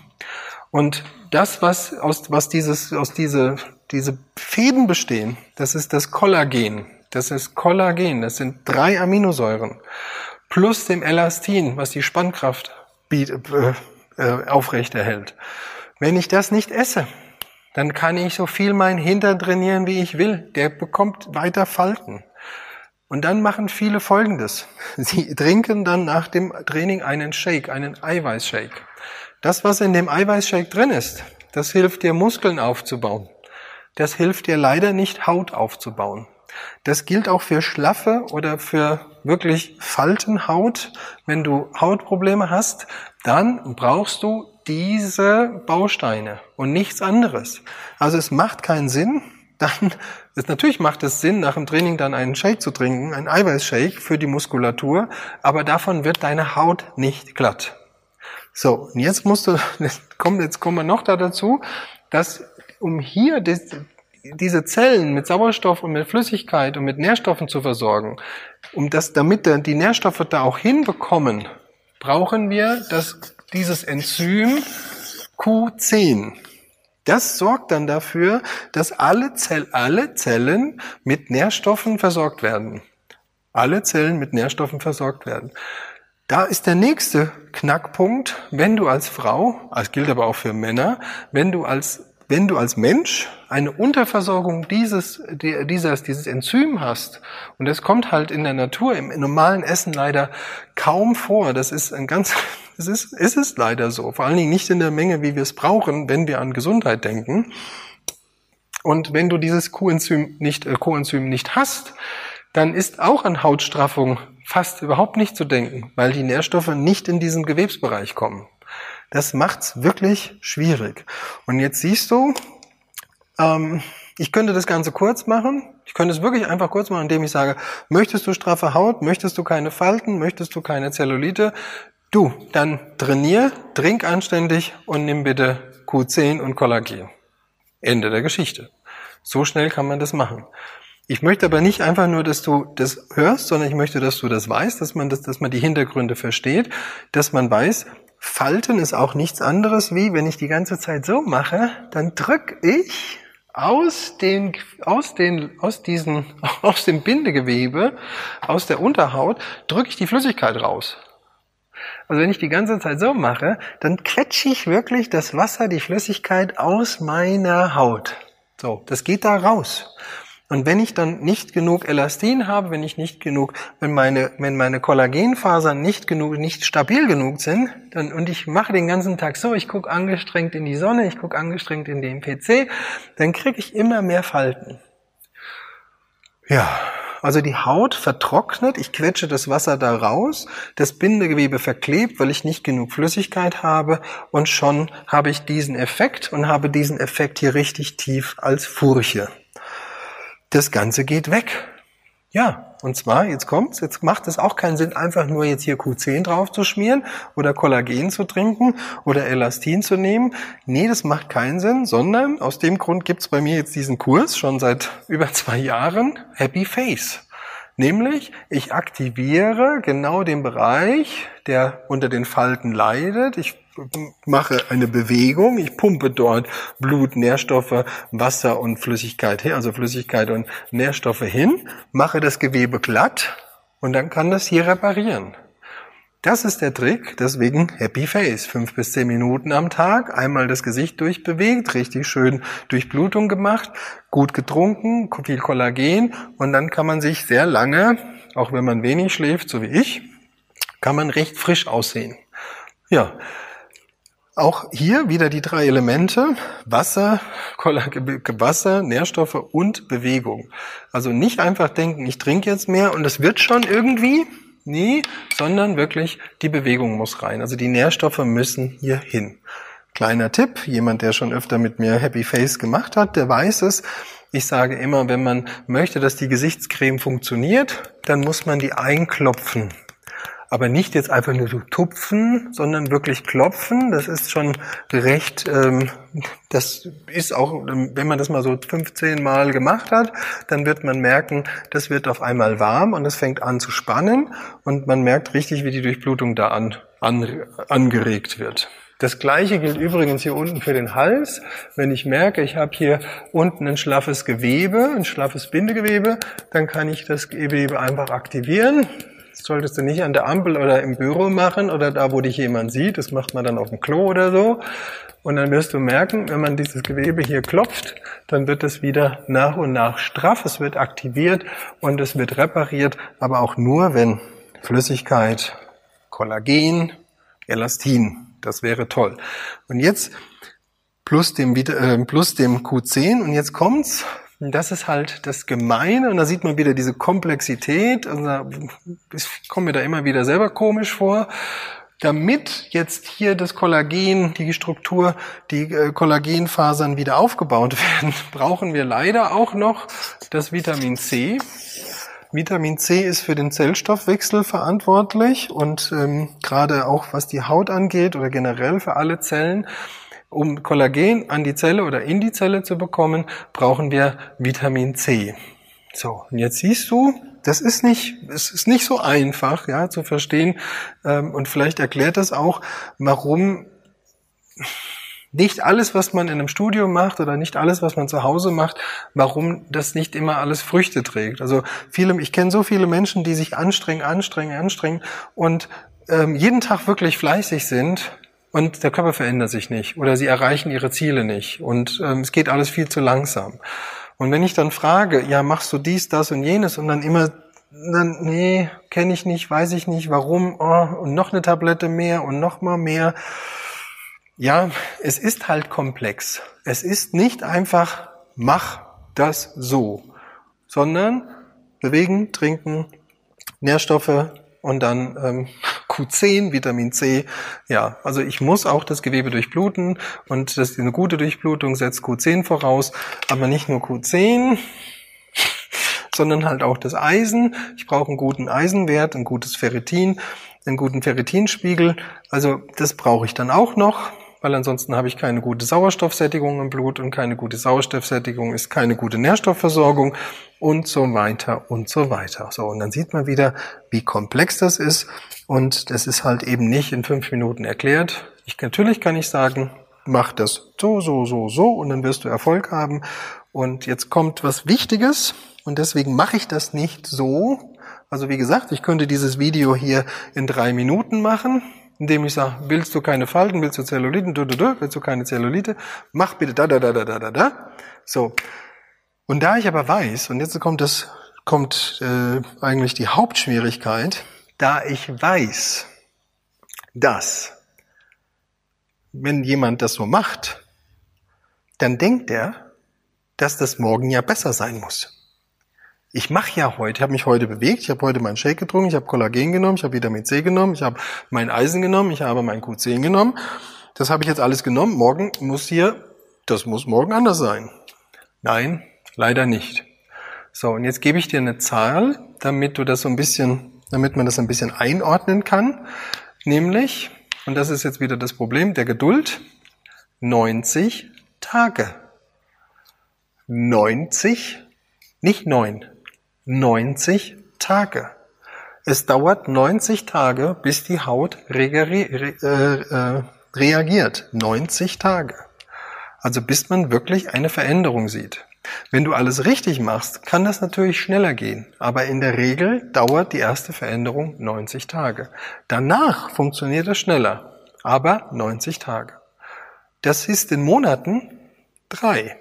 A: Und das, was aus, was dieses, aus diese, diese Fäden bestehen, das ist das Kollagen. Das ist Kollagen. Das sind drei Aminosäuren. Plus dem Elastin, was die Spannkraft bietet, äh, äh, aufrechterhält. Wenn ich das nicht esse, dann kann ich so viel mein Hintern trainieren, wie ich will. Der bekommt weiter Falten. Und dann machen viele Folgendes. Sie trinken dann nach dem Training einen Shake, einen Eiweißshake. Das, was in dem Eiweißshake drin ist, das hilft dir, Muskeln aufzubauen. Das hilft dir leider nicht, Haut aufzubauen. Das gilt auch für schlaffe oder für wirklich Faltenhaut. Wenn du Hautprobleme hast, dann brauchst du diese Bausteine und nichts anderes. Also es macht keinen Sinn, dann ist, natürlich macht es Sinn, nach dem Training dann einen Shake zu trinken, einen Eiweißshake für die Muskulatur, aber davon wird deine Haut nicht glatt. So, und jetzt musst du, jetzt kommen, jetzt kommen wir noch da dazu, dass um hier das, diese Zellen mit Sauerstoff und mit Flüssigkeit und mit Nährstoffen zu versorgen, um das, damit die Nährstoffe da auch hinbekommen, brauchen wir das, dieses Enzym Q10. Das sorgt dann dafür, dass alle, Zell, alle Zellen mit Nährstoffen versorgt werden. Alle Zellen mit Nährstoffen versorgt werden. Da ist der nächste Knackpunkt, wenn du als Frau, das gilt aber auch für Männer, wenn du als, wenn du als Mensch eine Unterversorgung dieses, dieses, dieses Enzym hast, und das kommt halt in der Natur, im normalen Essen leider kaum vor, das ist ein ganz, es ist, es ist leider so, vor allen Dingen nicht in der Menge, wie wir es brauchen, wenn wir an Gesundheit denken. Und wenn du dieses Coenzym nicht, äh, Coenzym nicht hast, dann ist auch an Hautstraffung fast überhaupt nicht zu denken, weil die Nährstoffe nicht in diesen Gewebsbereich kommen. Das macht's wirklich schwierig. Und jetzt siehst du, ähm, ich könnte das Ganze kurz machen. Ich könnte es wirklich einfach kurz machen, indem ich sage, möchtest du straffe Haut, möchtest du keine Falten, möchtest du keine Zellulite? Du, dann trainier, trink anständig und nimm bitte Q10 und Kollagen. Ende der Geschichte. So schnell kann man das machen. Ich möchte aber nicht einfach nur, dass du das hörst, sondern ich möchte, dass du das weißt, dass man das, dass man die Hintergründe versteht, dass man weiß, Falten ist auch nichts anderes wie, wenn ich die ganze Zeit so mache, dann drück ich aus den, aus den, aus diesen, aus dem Bindegewebe, aus der Unterhaut, drücke ich die Flüssigkeit raus. Also wenn ich die ganze Zeit so mache, dann quetsche ich wirklich das Wasser, die Flüssigkeit aus meiner Haut. So, das geht da raus. Und wenn ich dann nicht genug Elastin habe, wenn ich nicht genug, wenn meine, wenn meine Kollagenfasern nicht genug, nicht stabil genug sind, dann, und ich mache den ganzen Tag so, ich gucke angestrengt in die Sonne, ich gucke angestrengt in den PC, dann kriege ich immer mehr Falten. Ja, also die Haut vertrocknet, ich quetsche das Wasser da raus, das Bindegewebe verklebt, weil ich nicht genug Flüssigkeit habe und schon habe ich diesen Effekt und habe diesen Effekt hier richtig tief als Furche das Ganze geht weg. Ja, Und zwar, jetzt kommt's, jetzt macht es auch keinen Sinn, einfach nur jetzt hier Q10 drauf zu schmieren oder Kollagen zu trinken oder Elastin zu nehmen. Nee, das macht keinen Sinn, sondern aus dem Grund gibt's bei mir jetzt diesen Kurs schon seit über zwei Jahren, Happy Face. Nämlich, ich aktiviere genau den Bereich, der unter den Falten leidet. Ich mache eine Bewegung, ich pumpe dort Blut, Nährstoffe, Wasser und Flüssigkeit hin, also Flüssigkeit und Nährstoffe hin, mache das Gewebe glatt und dann kann das hier reparieren. Das ist der Trick, deswegen Happy Face. Fünf bis zehn Minuten am Tag, einmal das Gesicht durchbewegt, richtig schön Durchblutung gemacht, gut getrunken, viel Kollagen und dann kann man sich sehr lange, auch wenn man wenig schläft, so wie ich, kann man recht frisch aussehen. Ja, auch hier wieder die drei Elemente, Wasser, Wasser, Nährstoffe und Bewegung. Also nicht einfach denken, ich trinke jetzt mehr und es wird schon irgendwie. Nee, sondern wirklich die Bewegung muss rein. Also die Nährstoffe müssen hier hin. Kleiner Tipp, jemand, der schon öfter mit mir Happy Face gemacht hat, der weiß es. Ich sage immer, wenn man möchte, dass die Gesichtscreme funktioniert, dann muss man die einklopfen aber nicht jetzt einfach nur so tupfen, sondern wirklich klopfen. Das ist schon recht, ähm, das ist auch, wenn man das mal so 15 Mal gemacht hat, dann wird man merken, das wird auf einmal warm und es fängt an zu spannen und man merkt richtig, wie die Durchblutung da an, an, angeregt wird. Das gleiche gilt übrigens hier unten für den Hals. Wenn ich merke, ich habe hier unten ein schlaffes Gewebe, ein schlaffes Bindegewebe, dann kann ich das Gewebe einfach aktivieren. Das solltest du nicht an der Ampel oder im Büro machen oder da, wo dich jemand sieht. Das macht man dann auf dem Klo oder so. Und dann wirst du merken, wenn man dieses Gewebe hier klopft, dann wird es wieder nach und nach straff, es wird aktiviert und es wird repariert, aber auch nur, wenn Flüssigkeit, Kollagen, Elastin, das wäre toll. Und jetzt plus dem, äh, plus dem Q10 und jetzt kommt's, das ist halt das Gemeine und da sieht man wieder diese Komplexität. Also ich komme mir da immer wieder selber komisch vor. Damit jetzt hier das Kollagen, die Struktur, die äh, Kollagenfasern wieder aufgebaut werden, brauchen wir leider auch noch das Vitamin C. Vitamin C ist für den Zellstoffwechsel verantwortlich und ähm, gerade auch was die Haut angeht oder generell für alle Zellen um Kollagen an die Zelle oder in die Zelle zu bekommen, brauchen wir Vitamin C. So, und jetzt siehst du, das ist nicht, es ist nicht so einfach, ja, zu verstehen. Ähm, und vielleicht erklärt das auch, warum nicht alles, was man in einem Studio macht oder nicht alles, was man zu Hause macht, warum das nicht immer alles Früchte trägt. Also viele, ich kenne so viele Menschen, die sich anstrengen, anstrengen, anstrengen und ähm, jeden Tag wirklich fleißig sind, und der Körper verändert sich nicht oder sie erreichen ihre Ziele nicht und ähm, es geht alles viel zu langsam. Und wenn ich dann frage, ja, machst du dies, das und jenes und dann immer, dann, nee, kenne ich nicht, weiß ich nicht, warum, oh, und noch eine Tablette mehr und noch mal mehr. Ja, es ist halt komplex. Es ist nicht einfach, mach das so, sondern bewegen, trinken, Nährstoffe und dann ähm, Q10, Vitamin C. Ja, also ich muss auch das Gewebe durchbluten und das eine gute Durchblutung setzt Q10 voraus, aber nicht nur Q10, sondern halt auch das Eisen. Ich brauche einen guten Eisenwert, ein gutes Ferritin, einen guten Ferritinspiegel. Also das brauche ich dann auch noch weil ansonsten habe ich keine gute Sauerstoffsättigung im Blut und keine gute Sauerstoffsättigung ist keine gute Nährstoffversorgung und so weiter und so weiter. So, und dann sieht man wieder, wie komplex das ist und das ist halt eben nicht in fünf Minuten erklärt. Ich, natürlich kann ich sagen, mach das so, so, so, so und dann wirst du Erfolg haben. Und jetzt kommt was Wichtiges und deswegen mache ich das nicht so. Also wie gesagt, ich könnte dieses Video hier in drei Minuten machen indem ich sage, willst du keine Falten, willst du Zelluliten, du, du, du, willst du keine Zellulite, mach bitte da, da, da, da, da, da, da. So. Und da ich aber weiß, und jetzt kommt das, kommt äh, eigentlich die Hauptschwierigkeit, da ich weiß, dass wenn jemand das so macht, dann denkt er, dass das morgen ja besser sein muss ich mache ja heute, ich habe mich heute bewegt, ich habe heute meinen Shake getrunken, ich habe Kollagen genommen, ich habe Vitamin C genommen, ich habe mein Eisen genommen, ich habe mein Q10 genommen. Das habe ich jetzt alles genommen. Morgen muss hier, das muss morgen anders sein. Nein, leider nicht. So, und jetzt gebe ich dir eine Zahl, damit du das so ein bisschen, damit man das ein bisschen einordnen kann. Nämlich, und das ist jetzt wieder das Problem der Geduld, 90 Tage. 90, nicht 9, 90 Tage. Es dauert 90 Tage, bis die Haut re re äh, äh, reagiert. 90 Tage. Also bis man wirklich eine Veränderung sieht. Wenn du alles richtig machst, kann das natürlich schneller gehen. Aber in der Regel dauert die erste Veränderung 90 Tage. Danach funktioniert es schneller. Aber 90 Tage. Das ist in Monaten drei.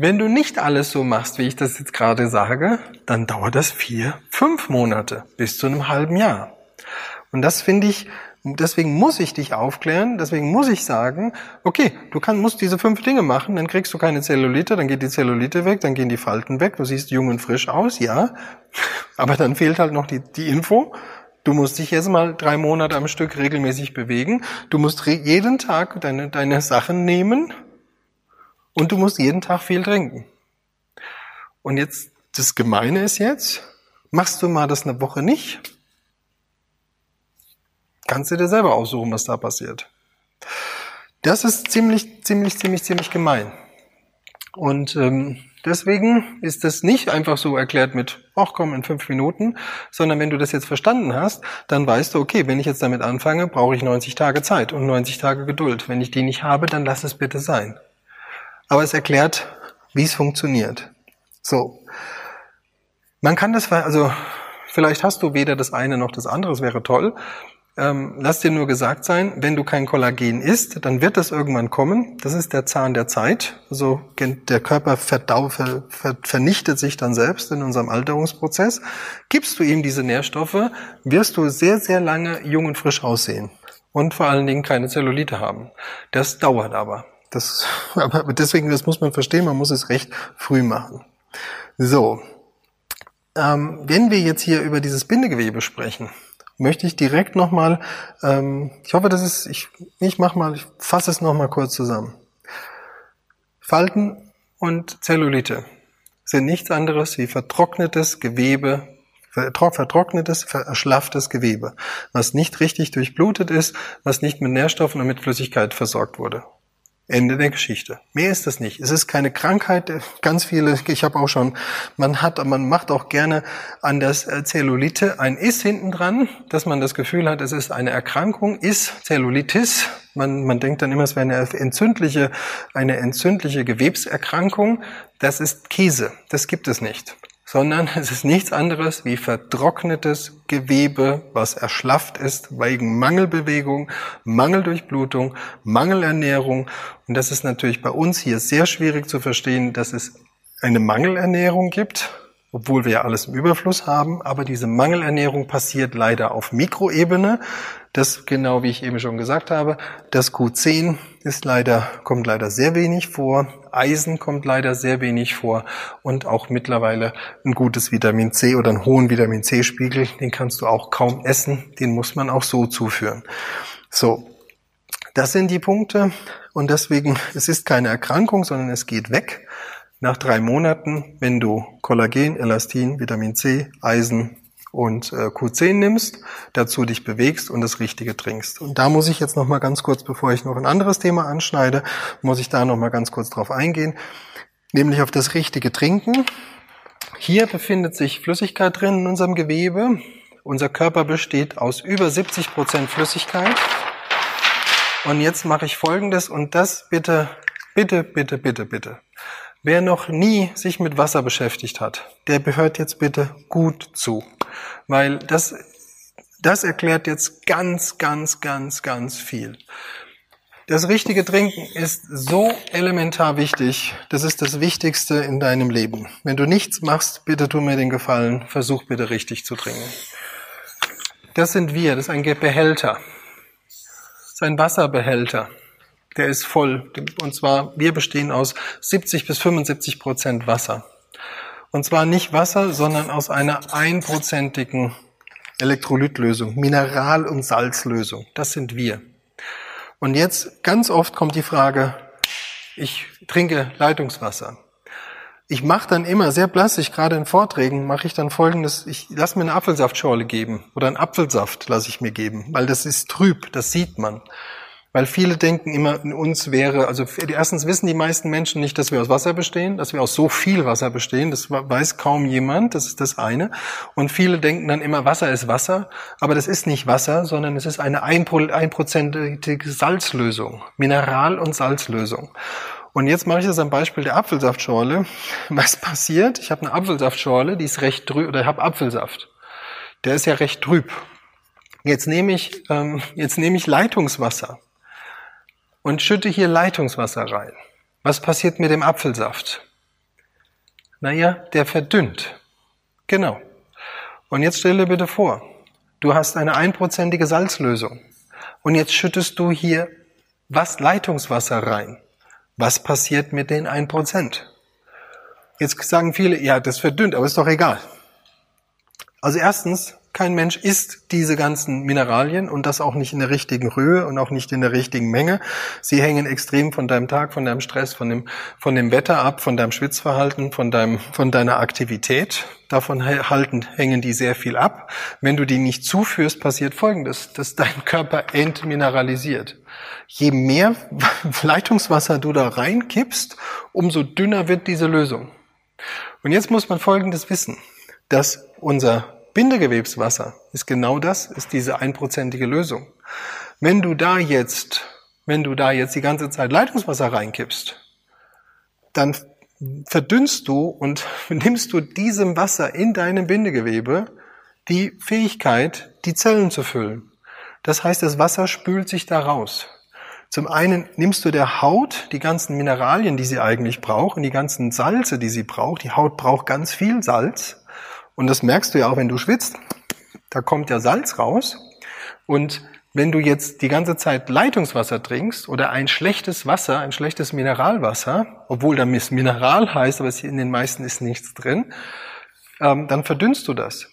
A: Wenn du nicht alles so machst, wie ich das jetzt gerade sage, dann dauert das vier, fünf Monate bis zu einem halben Jahr. Und das finde ich deswegen muss ich dich aufklären, deswegen muss ich sagen, okay, du kann, musst diese fünf Dinge machen, dann kriegst du keine Zellulite, dann geht die Zellulite weg, dann gehen die Falten weg, du siehst jung und frisch aus, ja, aber dann fehlt halt noch die, die Info. Du musst dich jetzt mal drei Monate am Stück regelmäßig bewegen. Du musst jeden Tag deine, deine Sachen nehmen und du musst jeden Tag viel trinken. Und jetzt, das Gemeine ist jetzt, machst du mal das eine Woche nicht, Kannst du dir selber aussuchen, was da passiert. Das ist ziemlich, ziemlich, ziemlich, ziemlich gemein. Und ähm, deswegen ist das nicht einfach so erklärt mit, ach komm, in fünf Minuten, sondern wenn du das jetzt verstanden hast, dann weißt du, okay, wenn ich jetzt damit anfange, brauche ich 90 Tage Zeit und 90 Tage Geduld. Wenn ich die nicht habe, dann lass es bitte sein. Aber es erklärt, wie es funktioniert. So. Man kann das, also vielleicht hast du weder das eine noch das andere, es wäre toll ähm, lass dir nur gesagt sein, wenn du kein Kollagen isst, dann wird das irgendwann kommen. Das ist der Zahn der Zeit. Also der Körper verdau, ver, ver, vernichtet sich dann selbst in unserem Alterungsprozess. Gibst du ihm diese Nährstoffe, wirst du sehr, sehr lange jung und frisch aussehen. Und vor allen Dingen keine Zellulite haben. Das dauert aber. Das, aber deswegen, das muss man verstehen, man muss es recht früh machen. So. Ähm, wenn wir jetzt hier über dieses Bindegewebe sprechen, möchte ich direkt nochmal, ähm, ich hoffe, das ist, ich, ich mach mal, ich fasse es nochmal kurz zusammen. Falten und Zellulite sind nichts anderes wie vertrocknetes Gewebe, vertrocknetes, erschlafftes Gewebe, was nicht richtig durchblutet ist, was nicht mit Nährstoffen und mit Flüssigkeit versorgt wurde. Ende der Geschichte. Mehr ist das nicht. Es ist keine Krankheit. Ganz viele, ich habe auch schon, man hat, man macht auch gerne an das äh, Zellulite ein Is hinten dran, dass man das Gefühl hat, es ist eine Erkrankung, ist Zellulitis. Man, man denkt dann immer, es wäre eine entzündliche, eine entzündliche Gewebserkrankung. Das ist Käse. Das gibt es nicht sondern es ist nichts anderes wie vertrocknetes Gewebe, was erschlafft ist wegen Mangelbewegung, Mangeldurchblutung, Mangelernährung. Und das ist natürlich bei uns hier sehr schwierig zu verstehen, dass es eine Mangelernährung gibt, obwohl wir ja alles im Überfluss haben. Aber diese Mangelernährung passiert leider auf Mikroebene. Das, genau wie ich eben schon gesagt habe, das Q10 ist leider, kommt leider sehr wenig vor. Eisen kommt leider sehr wenig vor. Und auch mittlerweile ein gutes Vitamin C oder einen hohen Vitamin C-Spiegel, den kannst du auch kaum essen. Den muss man auch so zuführen. So. Das sind die Punkte. Und deswegen, es ist keine Erkrankung, sondern es geht weg. Nach drei Monaten, wenn du Kollagen, Elastin, Vitamin C, Eisen und äh, Q10 nimmst, dazu dich bewegst und das Richtige trinkst. Und da muss ich jetzt noch mal ganz kurz, bevor ich noch ein anderes Thema anschneide, muss ich da noch mal ganz kurz drauf eingehen, nämlich auf das richtige Trinken. Hier befindet sich Flüssigkeit drin in unserem Gewebe. Unser Körper besteht aus über 70 Prozent Flüssigkeit. Und jetzt mache ich Folgendes und das bitte, bitte, bitte, bitte, bitte. Wer noch nie sich mit Wasser beschäftigt hat, der gehört jetzt bitte gut zu. Weil das, das erklärt jetzt ganz, ganz, ganz, ganz viel. Das richtige Trinken ist so elementar wichtig. Das ist das Wichtigste in deinem Leben. Wenn du nichts machst, bitte tu mir den Gefallen, versuch bitte richtig zu trinken. Das sind wir, das ist ein Behälter. Das ist ein Wasserbehälter der ist voll. Und zwar, wir bestehen aus 70 bis 75 Prozent Wasser. Und zwar nicht Wasser, sondern aus einer einprozentigen Elektrolytlösung, Mineral- und Salzlösung. Das sind wir. Und jetzt ganz oft kommt die Frage, ich trinke Leitungswasser. ich mache dann immer sehr blassig, gerade in Vorträgen, mache ich dann folgendes, ich lasse mir eine Apfelsaftschorle geben oder einen Apfelsaft lasse ich mir geben, weil das ist trüb, das sieht man. Weil viele denken immer, in uns wäre, also erstens wissen die meisten Menschen nicht, dass wir aus Wasser bestehen, dass wir aus so viel Wasser bestehen, das weiß kaum jemand, das ist das eine. Und viele denken dann immer, Wasser ist Wasser, aber das ist nicht Wasser, sondern es ist eine einprozentige Salzlösung, Mineral- und Salzlösung. Und jetzt mache ich das am Beispiel der Apfelsaftschorle. Was passiert? Ich habe eine Apfelsaftschorle, die ist recht trüb, oder ich habe Apfelsaft. Der ist ja recht trüb. Jetzt nehme ich, ähm, jetzt nehme ich Leitungswasser und schütte hier Leitungswasser rein. Was passiert mit dem Apfelsaft? Naja, der verdünnt. Genau. Und jetzt stell dir bitte vor, du hast eine einprozentige Salzlösung und jetzt schüttest du hier was Leitungswasser rein. Was passiert mit den 1%? Jetzt sagen viele, ja, das verdünnt, aber ist doch egal. Also erstens, kein Mensch isst diese ganzen Mineralien und das auch nicht in der richtigen Höhe und auch nicht in der richtigen Menge. Sie hängen extrem von deinem Tag, von deinem Stress, von dem, von dem Wetter ab, von deinem Schwitzverhalten, von deinem, von deiner Aktivität. Davon halten, hängen die sehr viel ab. Wenn du die nicht zuführst, passiert Folgendes, dass dein Körper entmineralisiert. Je mehr Leitungswasser du da reinkippst, umso dünner wird diese Lösung. Und jetzt muss man Folgendes wissen, dass unser Bindegewebswasser ist genau das, ist diese einprozentige Lösung. Wenn du da jetzt, wenn du da jetzt die ganze Zeit Leitungswasser reinkippst, dann verdünnst du und nimmst du diesem Wasser in deinem Bindegewebe die Fähigkeit, die Zellen zu füllen. Das heißt, das Wasser spült sich da raus. Zum einen nimmst du der Haut die ganzen Mineralien, die sie eigentlich braucht, und die ganzen Salze, die sie braucht. Die Haut braucht ganz viel Salz. Und das merkst du ja auch, wenn du schwitzt. Da kommt ja Salz raus. Und wenn du jetzt die ganze Zeit Leitungswasser trinkst oder ein schlechtes Wasser, ein schlechtes Mineralwasser, obwohl da Mineral heißt, aber in den meisten ist nichts drin, ähm, dann verdünnst du das.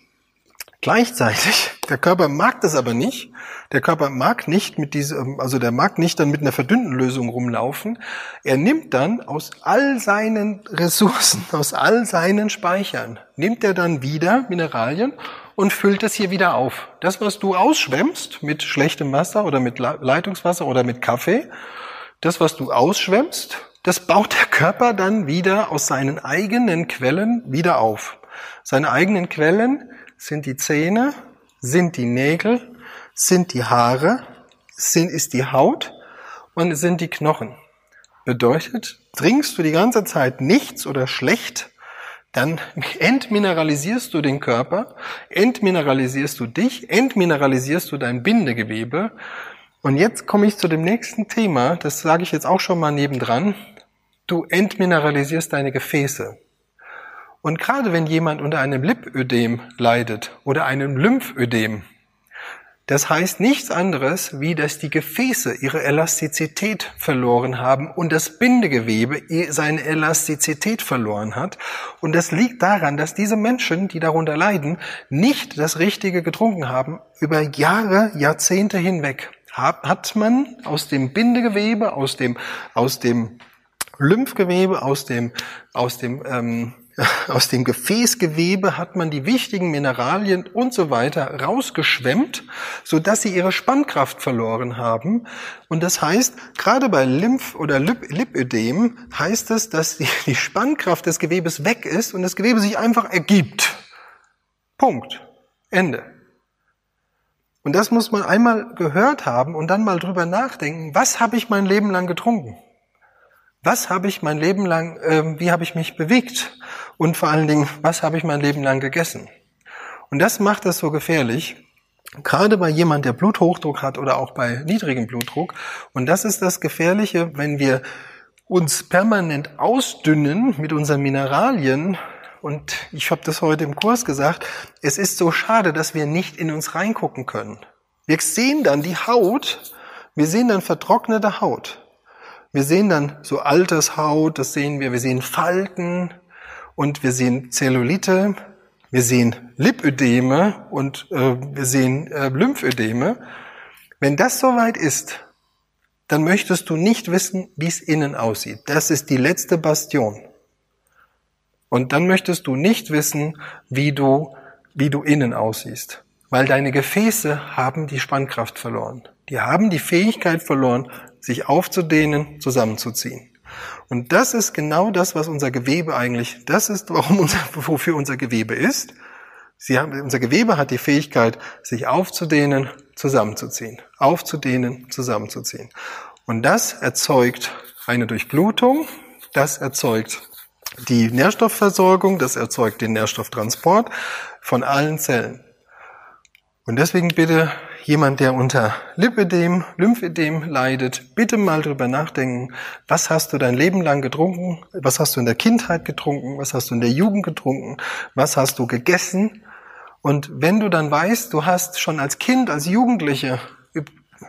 A: Gleichzeitig, der Körper mag das aber nicht. Der Körper mag nicht mit diesem, also der mag nicht dann mit einer verdünnten Lösung rumlaufen. Er nimmt dann aus all seinen Ressourcen, aus all seinen Speichern, nimmt er dann wieder Mineralien und füllt das hier wieder auf. Das, was du ausschwemmst mit schlechtem Wasser oder mit Leitungswasser oder mit Kaffee, das, was du ausschwemmst, das baut der Körper dann wieder aus seinen eigenen Quellen wieder auf. Seine eigenen Quellen sind die Zähne, sind die Nägel, sind die Haare, sind, ist die Haut und sind die Knochen. Bedeutet, trinkst du die ganze Zeit nichts oder schlecht, dann entmineralisierst du den Körper, entmineralisierst du dich, entmineralisierst du dein Bindegewebe. Und jetzt komme ich zu dem nächsten Thema, das sage ich jetzt auch schon mal nebendran. Du entmineralisierst deine Gefäße. Und gerade wenn jemand unter einem Lipödem leidet oder einem Lymphödem, das heißt nichts anderes, wie dass die Gefäße ihre Elastizität verloren haben und das Bindegewebe seine Elastizität verloren hat. Und das liegt daran, dass diese Menschen, die darunter leiden, nicht das Richtige getrunken haben über Jahre, Jahrzehnte hinweg. Hat man aus dem Bindegewebe, aus dem, aus dem Lymphgewebe, aus dem, aus dem ähm, aus dem Gefäßgewebe hat man die wichtigen Mineralien und so weiter rausgeschwemmt, so dass sie ihre Spannkraft verloren haben. Und das heißt, gerade bei Lymph- oder Lip Lipödem heißt es, dass die, die Spannkraft des Gewebes weg ist und das Gewebe sich einfach ergibt. Punkt. Ende. Und das muss man einmal gehört haben und dann mal drüber nachdenken, was habe ich mein Leben lang getrunken? Was habe ich mein Leben lang, äh, wie habe ich mich bewegt? Und vor allen Dingen, was habe ich mein Leben lang gegessen? Und das macht das so gefährlich, gerade bei jemand, der Bluthochdruck hat oder auch bei niedrigem Blutdruck. Und das ist das Gefährliche, wenn wir uns permanent ausdünnen mit unseren Mineralien. Und ich habe das heute im Kurs gesagt, es ist so schade, dass wir nicht in uns reingucken können. Wir sehen dann die Haut, wir sehen dann vertrocknete Haut. Wir sehen dann so Altershaut, das sehen wir, wir sehen Falten und wir sehen Zellulite, wir sehen Lipödeme und äh, wir sehen äh, Lymphödeme. Wenn das soweit ist, dann möchtest du nicht wissen, wie es innen aussieht. Das ist die letzte Bastion. Und dann möchtest du nicht wissen, wie du, wie du innen aussiehst. Weil deine Gefäße haben die Spannkraft verloren. Die haben die Fähigkeit verloren, sich aufzudehnen, zusammenzuziehen. Und das ist genau das, was unser Gewebe eigentlich, das ist, warum unser, wofür unser Gewebe ist. Sie haben, unser Gewebe hat die Fähigkeit, sich aufzudehnen, zusammenzuziehen. Aufzudehnen, zusammenzuziehen. Und das erzeugt eine Durchblutung, das erzeugt die Nährstoffversorgung, das erzeugt den Nährstofftransport von allen Zellen. Und deswegen bitte jemand, der unter Lipödem, Lymphödem leidet, bitte mal drüber nachdenken, was hast du dein Leben lang getrunken, was hast du in der Kindheit getrunken, was hast du in der Jugend getrunken, was hast du gegessen. Und wenn du dann weißt, du hast schon als Kind, als Jugendliche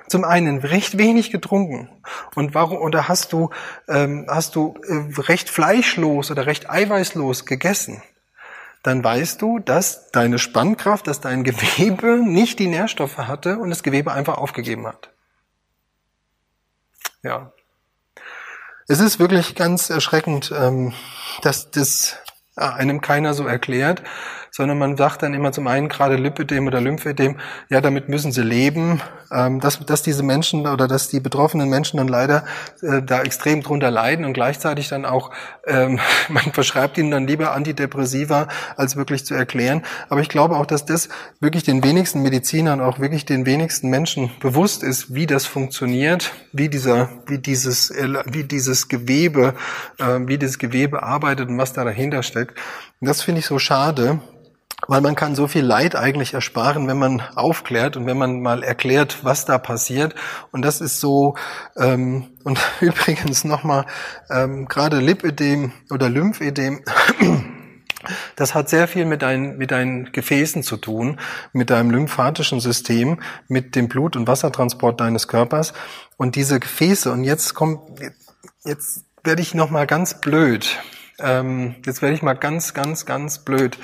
A: zum einen recht wenig getrunken. Und warum oder hast du ähm, hast du äh, recht fleischlos oder recht eiweißlos gegessen, dann weißt du, dass deine Spannkraft, dass dein Gewebe nicht die Nährstoffe hatte und das Gewebe einfach aufgegeben hat. Ja. Es ist wirklich ganz erschreckend, ähm, dass das einem keiner so erklärt sondern man sagt dann immer zum einen gerade Lipödem oder Lymphödem, ja, damit müssen sie leben, ähm, dass, dass diese Menschen oder dass die betroffenen Menschen dann leider äh, da extrem drunter leiden und gleichzeitig dann auch, ähm, man verschreibt ihnen dann lieber Antidepressiva, als wirklich zu erklären. Aber ich glaube auch, dass das wirklich den wenigsten Medizinern, auch wirklich den wenigsten Menschen bewusst ist, wie das funktioniert, wie dieser, wie dieses, wie dieses Gewebe, äh, wie dieses Gewebe arbeitet und was da dahinter steckt. Und das finde ich so schade, weil man kann so viel Leid eigentlich ersparen, wenn man aufklärt und wenn man mal erklärt, was da passiert. Und das ist so, ähm, und übrigens nochmal, ähm, gerade Lipödem oder Lymphödem, das hat sehr viel mit deinen, mit deinen Gefäßen zu tun, mit deinem lymphatischen System, mit dem Blut- und Wassertransport deines Körpers. Und diese Gefäße, und jetzt kommt, jetzt werde ich nochmal ganz blöd. Ähm, jetzt werde ich mal ganz, ganz, ganz blöd.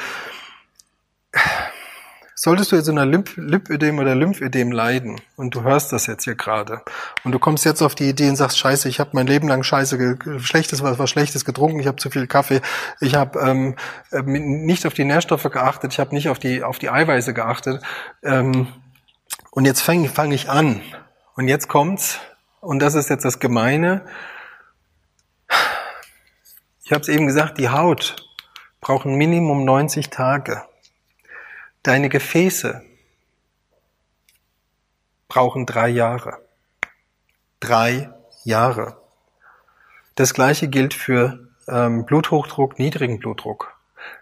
A: Solltest du jetzt einer Lymph Lipödem oder Lymphödem leiden und du hörst das jetzt hier gerade und du kommst jetzt auf die Idee und sagst, scheiße, ich habe mein Leben lang scheiße, schlechtes was, was Schlechtes getrunken, ich habe zu viel Kaffee, ich habe ähm, äh, nicht auf die Nährstoffe geachtet, ich habe nicht auf die, auf die Eiweiße geachtet ähm, und jetzt fange fang ich an und jetzt kommt's und das ist jetzt das Gemeine. Ich habe es eben gesagt, die Haut braucht ein Minimum 90 Tage Deine Gefäße brauchen drei Jahre. Drei Jahre. Das gleiche gilt für ähm, Bluthochdruck, niedrigen Blutdruck.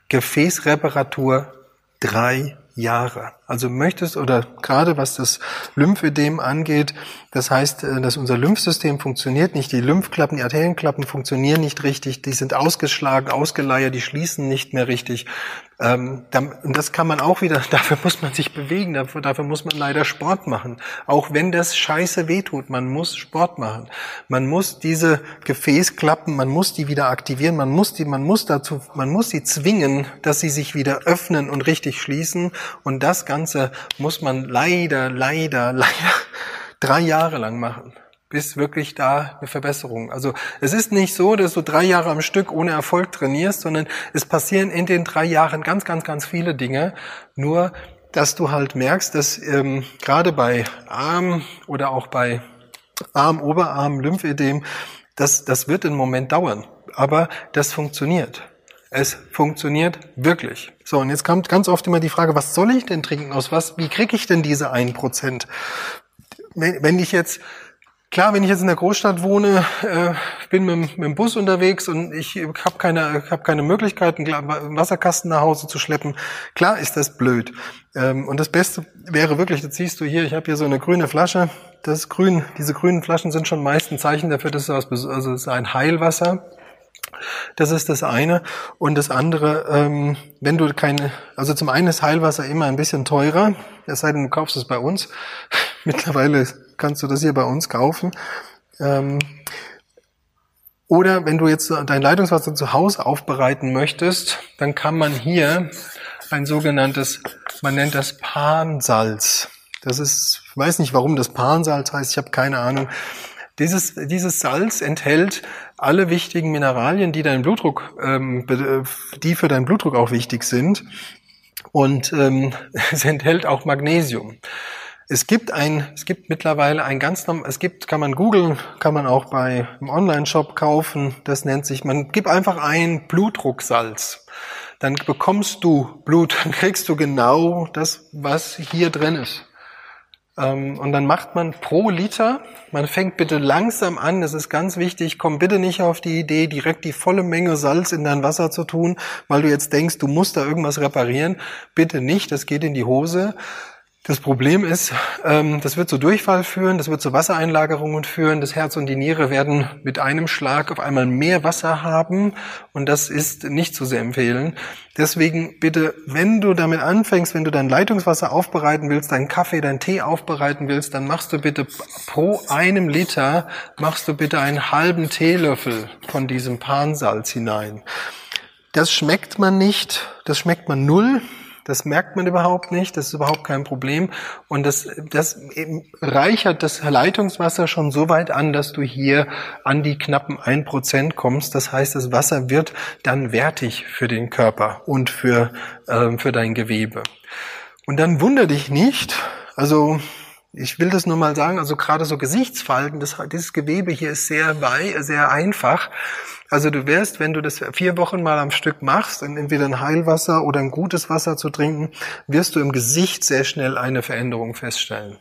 A: Gefäßreparatur drei Jahre. Also möchtest oder gerade was das Lymphödem angeht, das heißt, äh, dass unser Lymphsystem funktioniert nicht, die Lymphklappen, die Arterienklappen funktionieren nicht richtig, die sind ausgeschlagen, ausgeleiert, die schließen nicht mehr richtig. Ähm, und das kann man auch wieder, dafür muss man sich bewegen, dafür, dafür muss man leider Sport machen. Auch wenn das scheiße wehtut, man muss Sport machen. Man muss diese Gefäßklappen, man muss die wieder aktivieren, man muss die, man muss dazu, man muss sie zwingen, dass sie sich wieder öffnen und richtig schließen. Und das Ganze muss man leider, leider, leider drei Jahre lang machen bis wirklich da eine Verbesserung. Also es ist nicht so, dass du drei Jahre am Stück ohne Erfolg trainierst, sondern es passieren in den drei Jahren ganz, ganz, ganz viele Dinge. Nur, dass du halt merkst, dass ähm, gerade bei Arm oder auch bei Arm, Oberarm, Lymphödem, das, das wird einen Moment dauern. Aber das funktioniert. Es funktioniert wirklich. So, und jetzt kommt ganz oft immer die Frage, was soll ich denn trinken? Aus was, wie kriege ich denn diese ein Prozent? Wenn, wenn ich jetzt Klar, wenn ich jetzt in der Großstadt wohne, äh, bin mit, mit, dem Bus unterwegs und ich habe keine, hab keine Möglichkeit, einen Wasserkasten nach Hause zu schleppen, klar ist das blöd. Ähm, und das Beste wäre wirklich, das siehst du hier, ich habe hier so eine grüne Flasche. Das grün, diese grünen Flaschen sind schon meist ein Zeichen dafür, dass es also ist ein Heilwasser. Das ist das eine. Und das andere, ähm, wenn du keine, also zum einen ist Heilwasser immer ein bisschen teurer, es sei denn, du kaufst es bei uns. Mittlerweile kannst du das hier bei uns kaufen. Ähm, oder wenn du jetzt dein Leitungswasser zu Hause aufbereiten möchtest, dann kann man hier ein sogenanntes, man nennt das Pansalz. Das ist, ich weiß nicht, warum das Pansalz heißt, ich habe keine Ahnung. Dieses, dieses Salz enthält alle wichtigen Mineralien, die deinen Blutdruck, ähm, die für deinen Blutdruck auch wichtig sind. Und ähm, es enthält auch Magnesium. Es gibt ein, es gibt mittlerweile ein ganz es gibt, kann man googeln, kann man auch bei einem Online-Shop kaufen. Das nennt sich, man gibt einfach ein Blutdrucksalz. Dann bekommst du Blut, dann kriegst du genau das, was hier drin ist. Ähm, und dann macht man pro Liter, man fängt bitte langsam an, das ist ganz wichtig, komm bitte nicht auf die Idee, direkt die volle Menge Salz in dein Wasser zu tun, weil du jetzt denkst, du musst da irgendwas reparieren. Bitte nicht, das geht in die Hose. Das Problem ist, ähm, das wird zu Durchfall führen, das wird zu Wassereinlagerungen führen. Das Herz und die Niere werden mit einem Schlag auf einmal mehr Wasser haben und das ist nicht zu sehr empfehlen. Deswegen bitte, wenn du damit anfängst, wenn du dein Leitungswasser aufbereiten willst, deinen Kaffee, deinen Tee aufbereiten willst, dann machst du bitte pro einem Liter, machst du bitte einen halben Teelöffel von diesem Pansalz hinein. Das schmeckt man nicht, das schmeckt man null. Das merkt man überhaupt nicht, das ist überhaupt kein Problem. Und das, das reichert das Leitungswasser schon so weit an, dass du hier an die knappen ein Prozent kommst. Das heißt, das Wasser wird dann wertig für den Körper und für, äh, für dein Gewebe. Und dann wunder dich nicht, also ich will das nur mal sagen, also gerade so Gesichtsfalten, das, dieses Gewebe hier ist sehr, wei sehr einfach. Also du wirst, wenn du das vier Wochen mal am Stück machst, entweder ein Heilwasser oder ein gutes Wasser zu trinken, wirst du im Gesicht sehr schnell eine Veränderung feststellen.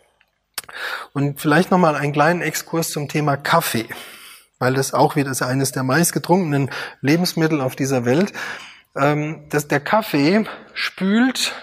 A: Und vielleicht nochmal einen kleinen Exkurs zum Thema Kaffee, weil das auch wieder ist eines der meistgetrunkenen Lebensmittel auf dieser Welt. Ähm, dass der Kaffee spült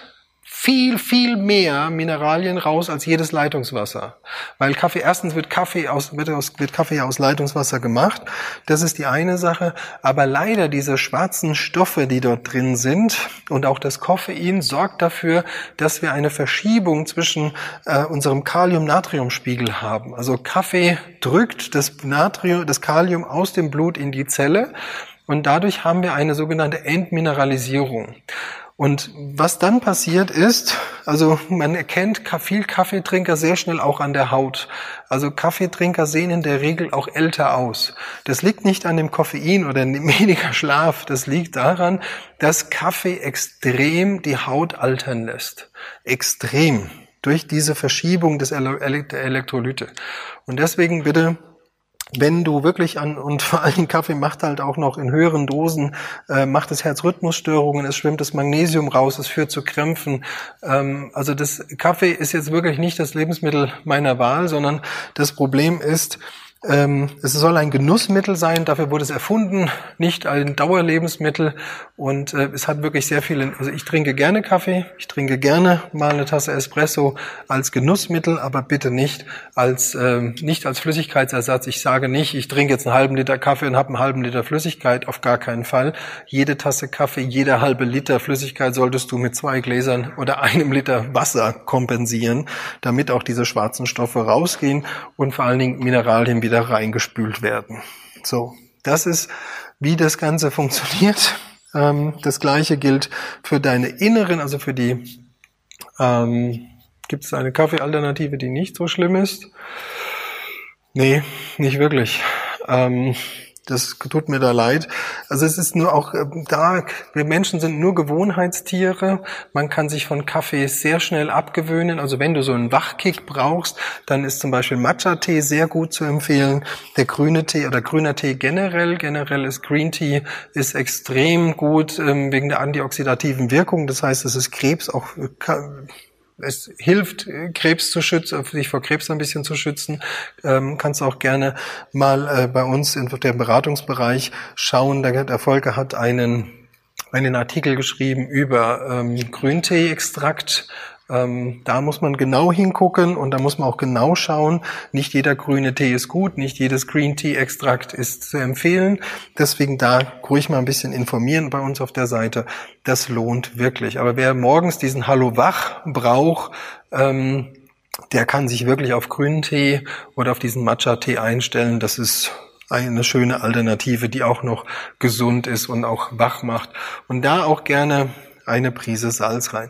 A: viel, viel mehr Mineralien raus als jedes Leitungswasser. Weil Kaffee, erstens wird Kaffee aus, wird, aus, wird Kaffee aus Leitungswasser gemacht. Das ist die eine Sache. Aber leider diese schwarzen Stoffe, die dort drin sind und auch das Koffein sorgt dafür, dass wir eine Verschiebung zwischen äh, unserem Kalium-Natrium-Spiegel haben. Also Kaffee drückt das Natrium, das Kalium aus dem Blut in die Zelle und dadurch haben wir eine sogenannte Entmineralisierung. Und was dann passiert ist, also man erkennt viel Kaffeetrinker sehr schnell auch an der Haut. Also Kaffeetrinker sehen in der Regel auch älter aus. Das liegt nicht an dem Koffein oder weniger Schlaf. Das liegt daran, dass Kaffee extrem die Haut altern lässt. Extrem. Durch diese Verschiebung des Elektrolyte. Und deswegen bitte wenn du wirklich an, und vor allem Kaffee macht halt auch noch in höheren Dosen, äh, macht es Herzrhythmusstörungen, es schwimmt das Magnesium raus, es führt zu Krämpfen. Ähm, also das Kaffee ist jetzt wirklich nicht das Lebensmittel meiner Wahl, sondern das Problem ist, ähm, es soll ein Genussmittel sein, dafür wurde es erfunden, nicht ein Dauerlebensmittel. Und äh, es hat wirklich sehr viele, also ich trinke gerne Kaffee, ich trinke gerne mal eine Tasse Espresso als Genussmittel, aber bitte nicht als, äh, nicht als Flüssigkeitsersatz. Ich sage nicht, ich trinke jetzt einen halben Liter Kaffee und habe einen halben Liter Flüssigkeit, auf gar keinen Fall. Jede Tasse Kaffee, jeder halbe Liter Flüssigkeit solltest du mit zwei Gläsern oder einem Liter Wasser kompensieren, damit auch diese schwarzen Stoffe rausgehen und vor allen Dingen Mineralien wieder reingespült werden. So, das ist, wie das Ganze funktioniert. Ähm, das gleiche gilt für deine inneren, also für die, ähm, gibt es eine Kaffeealternative, die nicht so schlimm ist? Nee, nicht wirklich. Ähm, das tut mir da leid. Also es ist nur auch äh, da, wir Menschen sind nur Gewohnheitstiere. Man kann sich von Kaffee sehr schnell abgewöhnen. Also wenn du so einen Wachkick brauchst, dann ist zum Beispiel Matcha-Tee sehr gut zu empfehlen. Der grüne Tee oder grüner Tee generell, generell ist Green Tea, ist extrem gut ähm, wegen der antioxidativen Wirkung. Das heißt, es ist Krebs auch äh, es hilft, Krebs zu schützen, sich vor Krebs ein bisschen zu schützen. Ähm, kannst auch gerne mal äh, bei uns in dem Beratungsbereich schauen. Der, der Volker hat einen einen Artikel geschrieben über ähm, Grüntee-Extrakt ähm, da muss man genau hingucken und da muss man auch genau schauen. Nicht jeder grüne Tee ist gut, nicht jedes Green Tea Extrakt ist zu empfehlen. Deswegen da ruhig mal ein bisschen informieren bei uns auf der Seite. Das lohnt wirklich. Aber wer morgens diesen Hallo Wach braucht, ähm, der kann sich wirklich auf grünen Tee oder auf diesen Matcha-Tee einstellen. Das ist eine schöne Alternative, die auch noch gesund ist und auch wach macht. Und da auch gerne eine Prise Salz rein.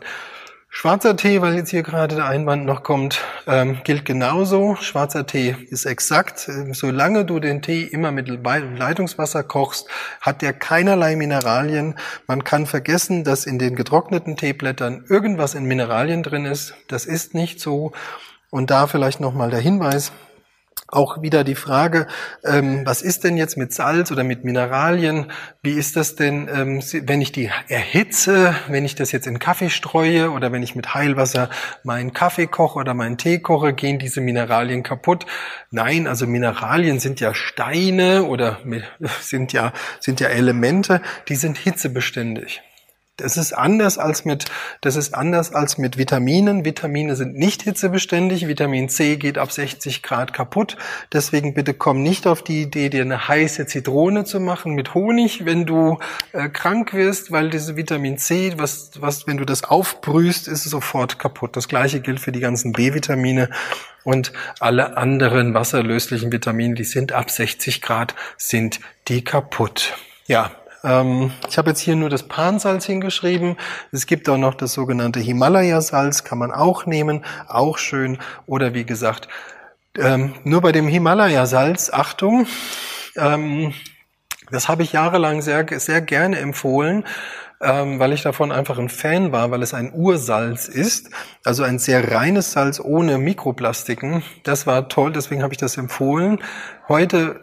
A: Schwarzer Tee, weil jetzt hier gerade der Einwand noch kommt, ähm, gilt genauso. Schwarzer Tee ist exakt. Solange du den Tee immer mit Leitungswasser kochst, hat der keinerlei Mineralien. Man kann vergessen, dass in den getrockneten Teeblättern irgendwas in Mineralien drin ist. Das ist nicht so. Und da vielleicht nochmal der Hinweis, auch wieder die Frage, ähm, was ist denn jetzt mit Salz oder mit Mineralien? Wie ist das denn, ähm, wenn ich die erhitze, wenn ich das jetzt in Kaffee streue oder wenn ich mit Heilwasser meinen Kaffee koche oder meinen Tee koche, gehen diese Mineralien kaputt? Nein, also Mineralien sind ja Steine oder sind ja, sind ja Elemente, die sind hitzebeständig. Das ist anders als mit, das ist anders als mit Vitaminen. Vitamine sind nicht hitzebeständig. Vitamin C geht ab 60 Grad kaputt. Deswegen bitte komm nicht auf die Idee, dir eine heiße Zitrone zu machen mit Honig, wenn du äh, krank wirst, weil diese Vitamin C, was, was, wenn du das aufbrühst, ist es sofort kaputt. Das gleiche gilt für die ganzen B-Vitamine und alle anderen wasserlöslichen Vitamine, die sind ab 60 Grad, sind die kaputt. Ja, ähm, ich habe jetzt hier nur das Pansalz hingeschrieben. Es gibt auch noch das sogenannte Himalaya-Salz, kann man auch nehmen, auch schön. Oder wie gesagt, ähm, nur bei dem Himalaya-Salz, Achtung, ähm, das habe ich jahrelang sehr, sehr gerne empfohlen, ähm, weil ich davon einfach ein Fan war, weil es ein Ursalz ist, also ein sehr reines Salz ohne Mikroplastiken. Das war toll, deswegen habe ich das empfohlen. Heute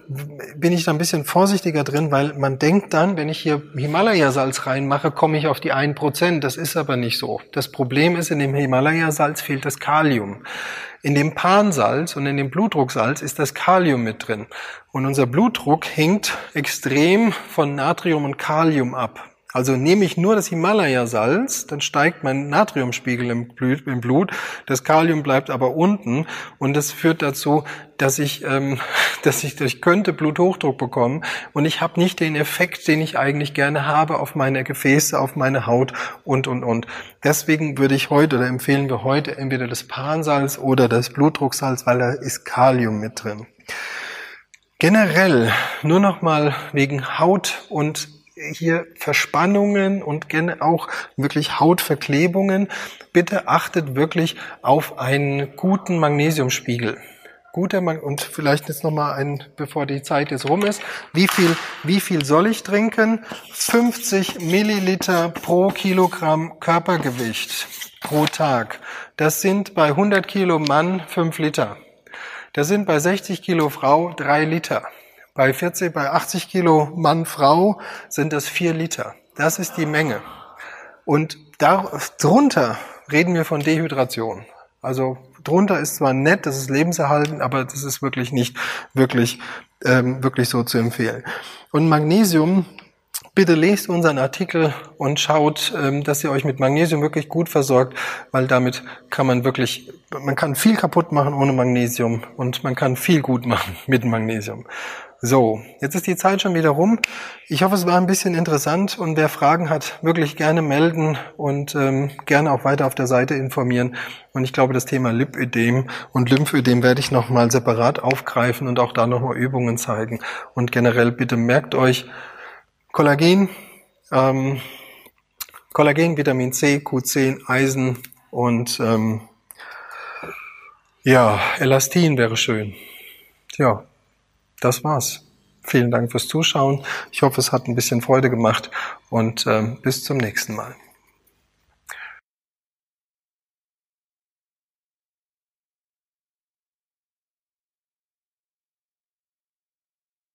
A: bin ich da ein bisschen vorsichtiger drin, weil man denkt dann, wenn ich hier Himalaya-Salz reinmache, komme ich auf die 1%. Das ist aber nicht so. Das Problem ist, in dem Himalaya-Salz fehlt das Kalium. In dem Pansalz und in dem Blutdrucksalz ist das Kalium mit drin. Und unser Blutdruck hängt extrem von Natrium und Kalium ab. Also nehme ich nur das Himalaya-Salz, dann steigt mein Natriumspiegel im Blut, das Kalium bleibt aber unten und das führt dazu, dass ich, ähm, dass ich, ich könnte Bluthochdruck bekommen und ich habe nicht den Effekt, den ich eigentlich gerne habe auf meine Gefäße, auf meine Haut und und und. Deswegen würde ich heute oder empfehlen wir heute entweder das Pansalz oder das Blutdrucksalz, weil da ist Kalium mit drin. Generell nur noch mal wegen Haut und hier Verspannungen und auch wirklich Hautverklebungen. Bitte achtet wirklich auf einen guten Magnesiumspiegel. Guter Mag und vielleicht jetzt nochmal ein, bevor die Zeit jetzt rum ist. Wie viel, wie viel soll ich trinken? 50 Milliliter pro Kilogramm Körpergewicht pro Tag. Das sind bei 100 Kilo Mann 5 Liter. Das sind bei 60 Kilo Frau 3 Liter. Bei 40, bei 80 Kilo Mann, Frau sind das vier Liter. Das ist die Menge. Und darunter reden wir von Dehydration. Also drunter ist zwar nett, das ist lebenserhaltend, aber das ist wirklich nicht wirklich, ähm, wirklich so zu empfehlen. Und Magnesium Bitte lest unseren Artikel und schaut, ähm, dass ihr euch mit Magnesium wirklich gut versorgt, weil damit kann man wirklich, man kann viel kaputt machen ohne Magnesium und man kann viel gut machen mit Magnesium. So, jetzt ist die Zeit schon wieder rum. Ich hoffe, es war ein bisschen interessant und wer Fragen hat, wirklich gerne melden und ähm, gerne auch weiter auf der Seite informieren. Und ich glaube, das Thema Lipödem und Lymphödem werde ich nochmal separat aufgreifen und auch da nochmal Übungen zeigen. Und generell bitte merkt euch, Kollagen, ähm, Kollagen, Vitamin C, Q10, Eisen und ähm, ja, Elastin wäre schön. Ja, das war's. Vielen Dank fürs Zuschauen. Ich hoffe, es hat ein bisschen Freude gemacht und äh, bis zum nächsten Mal.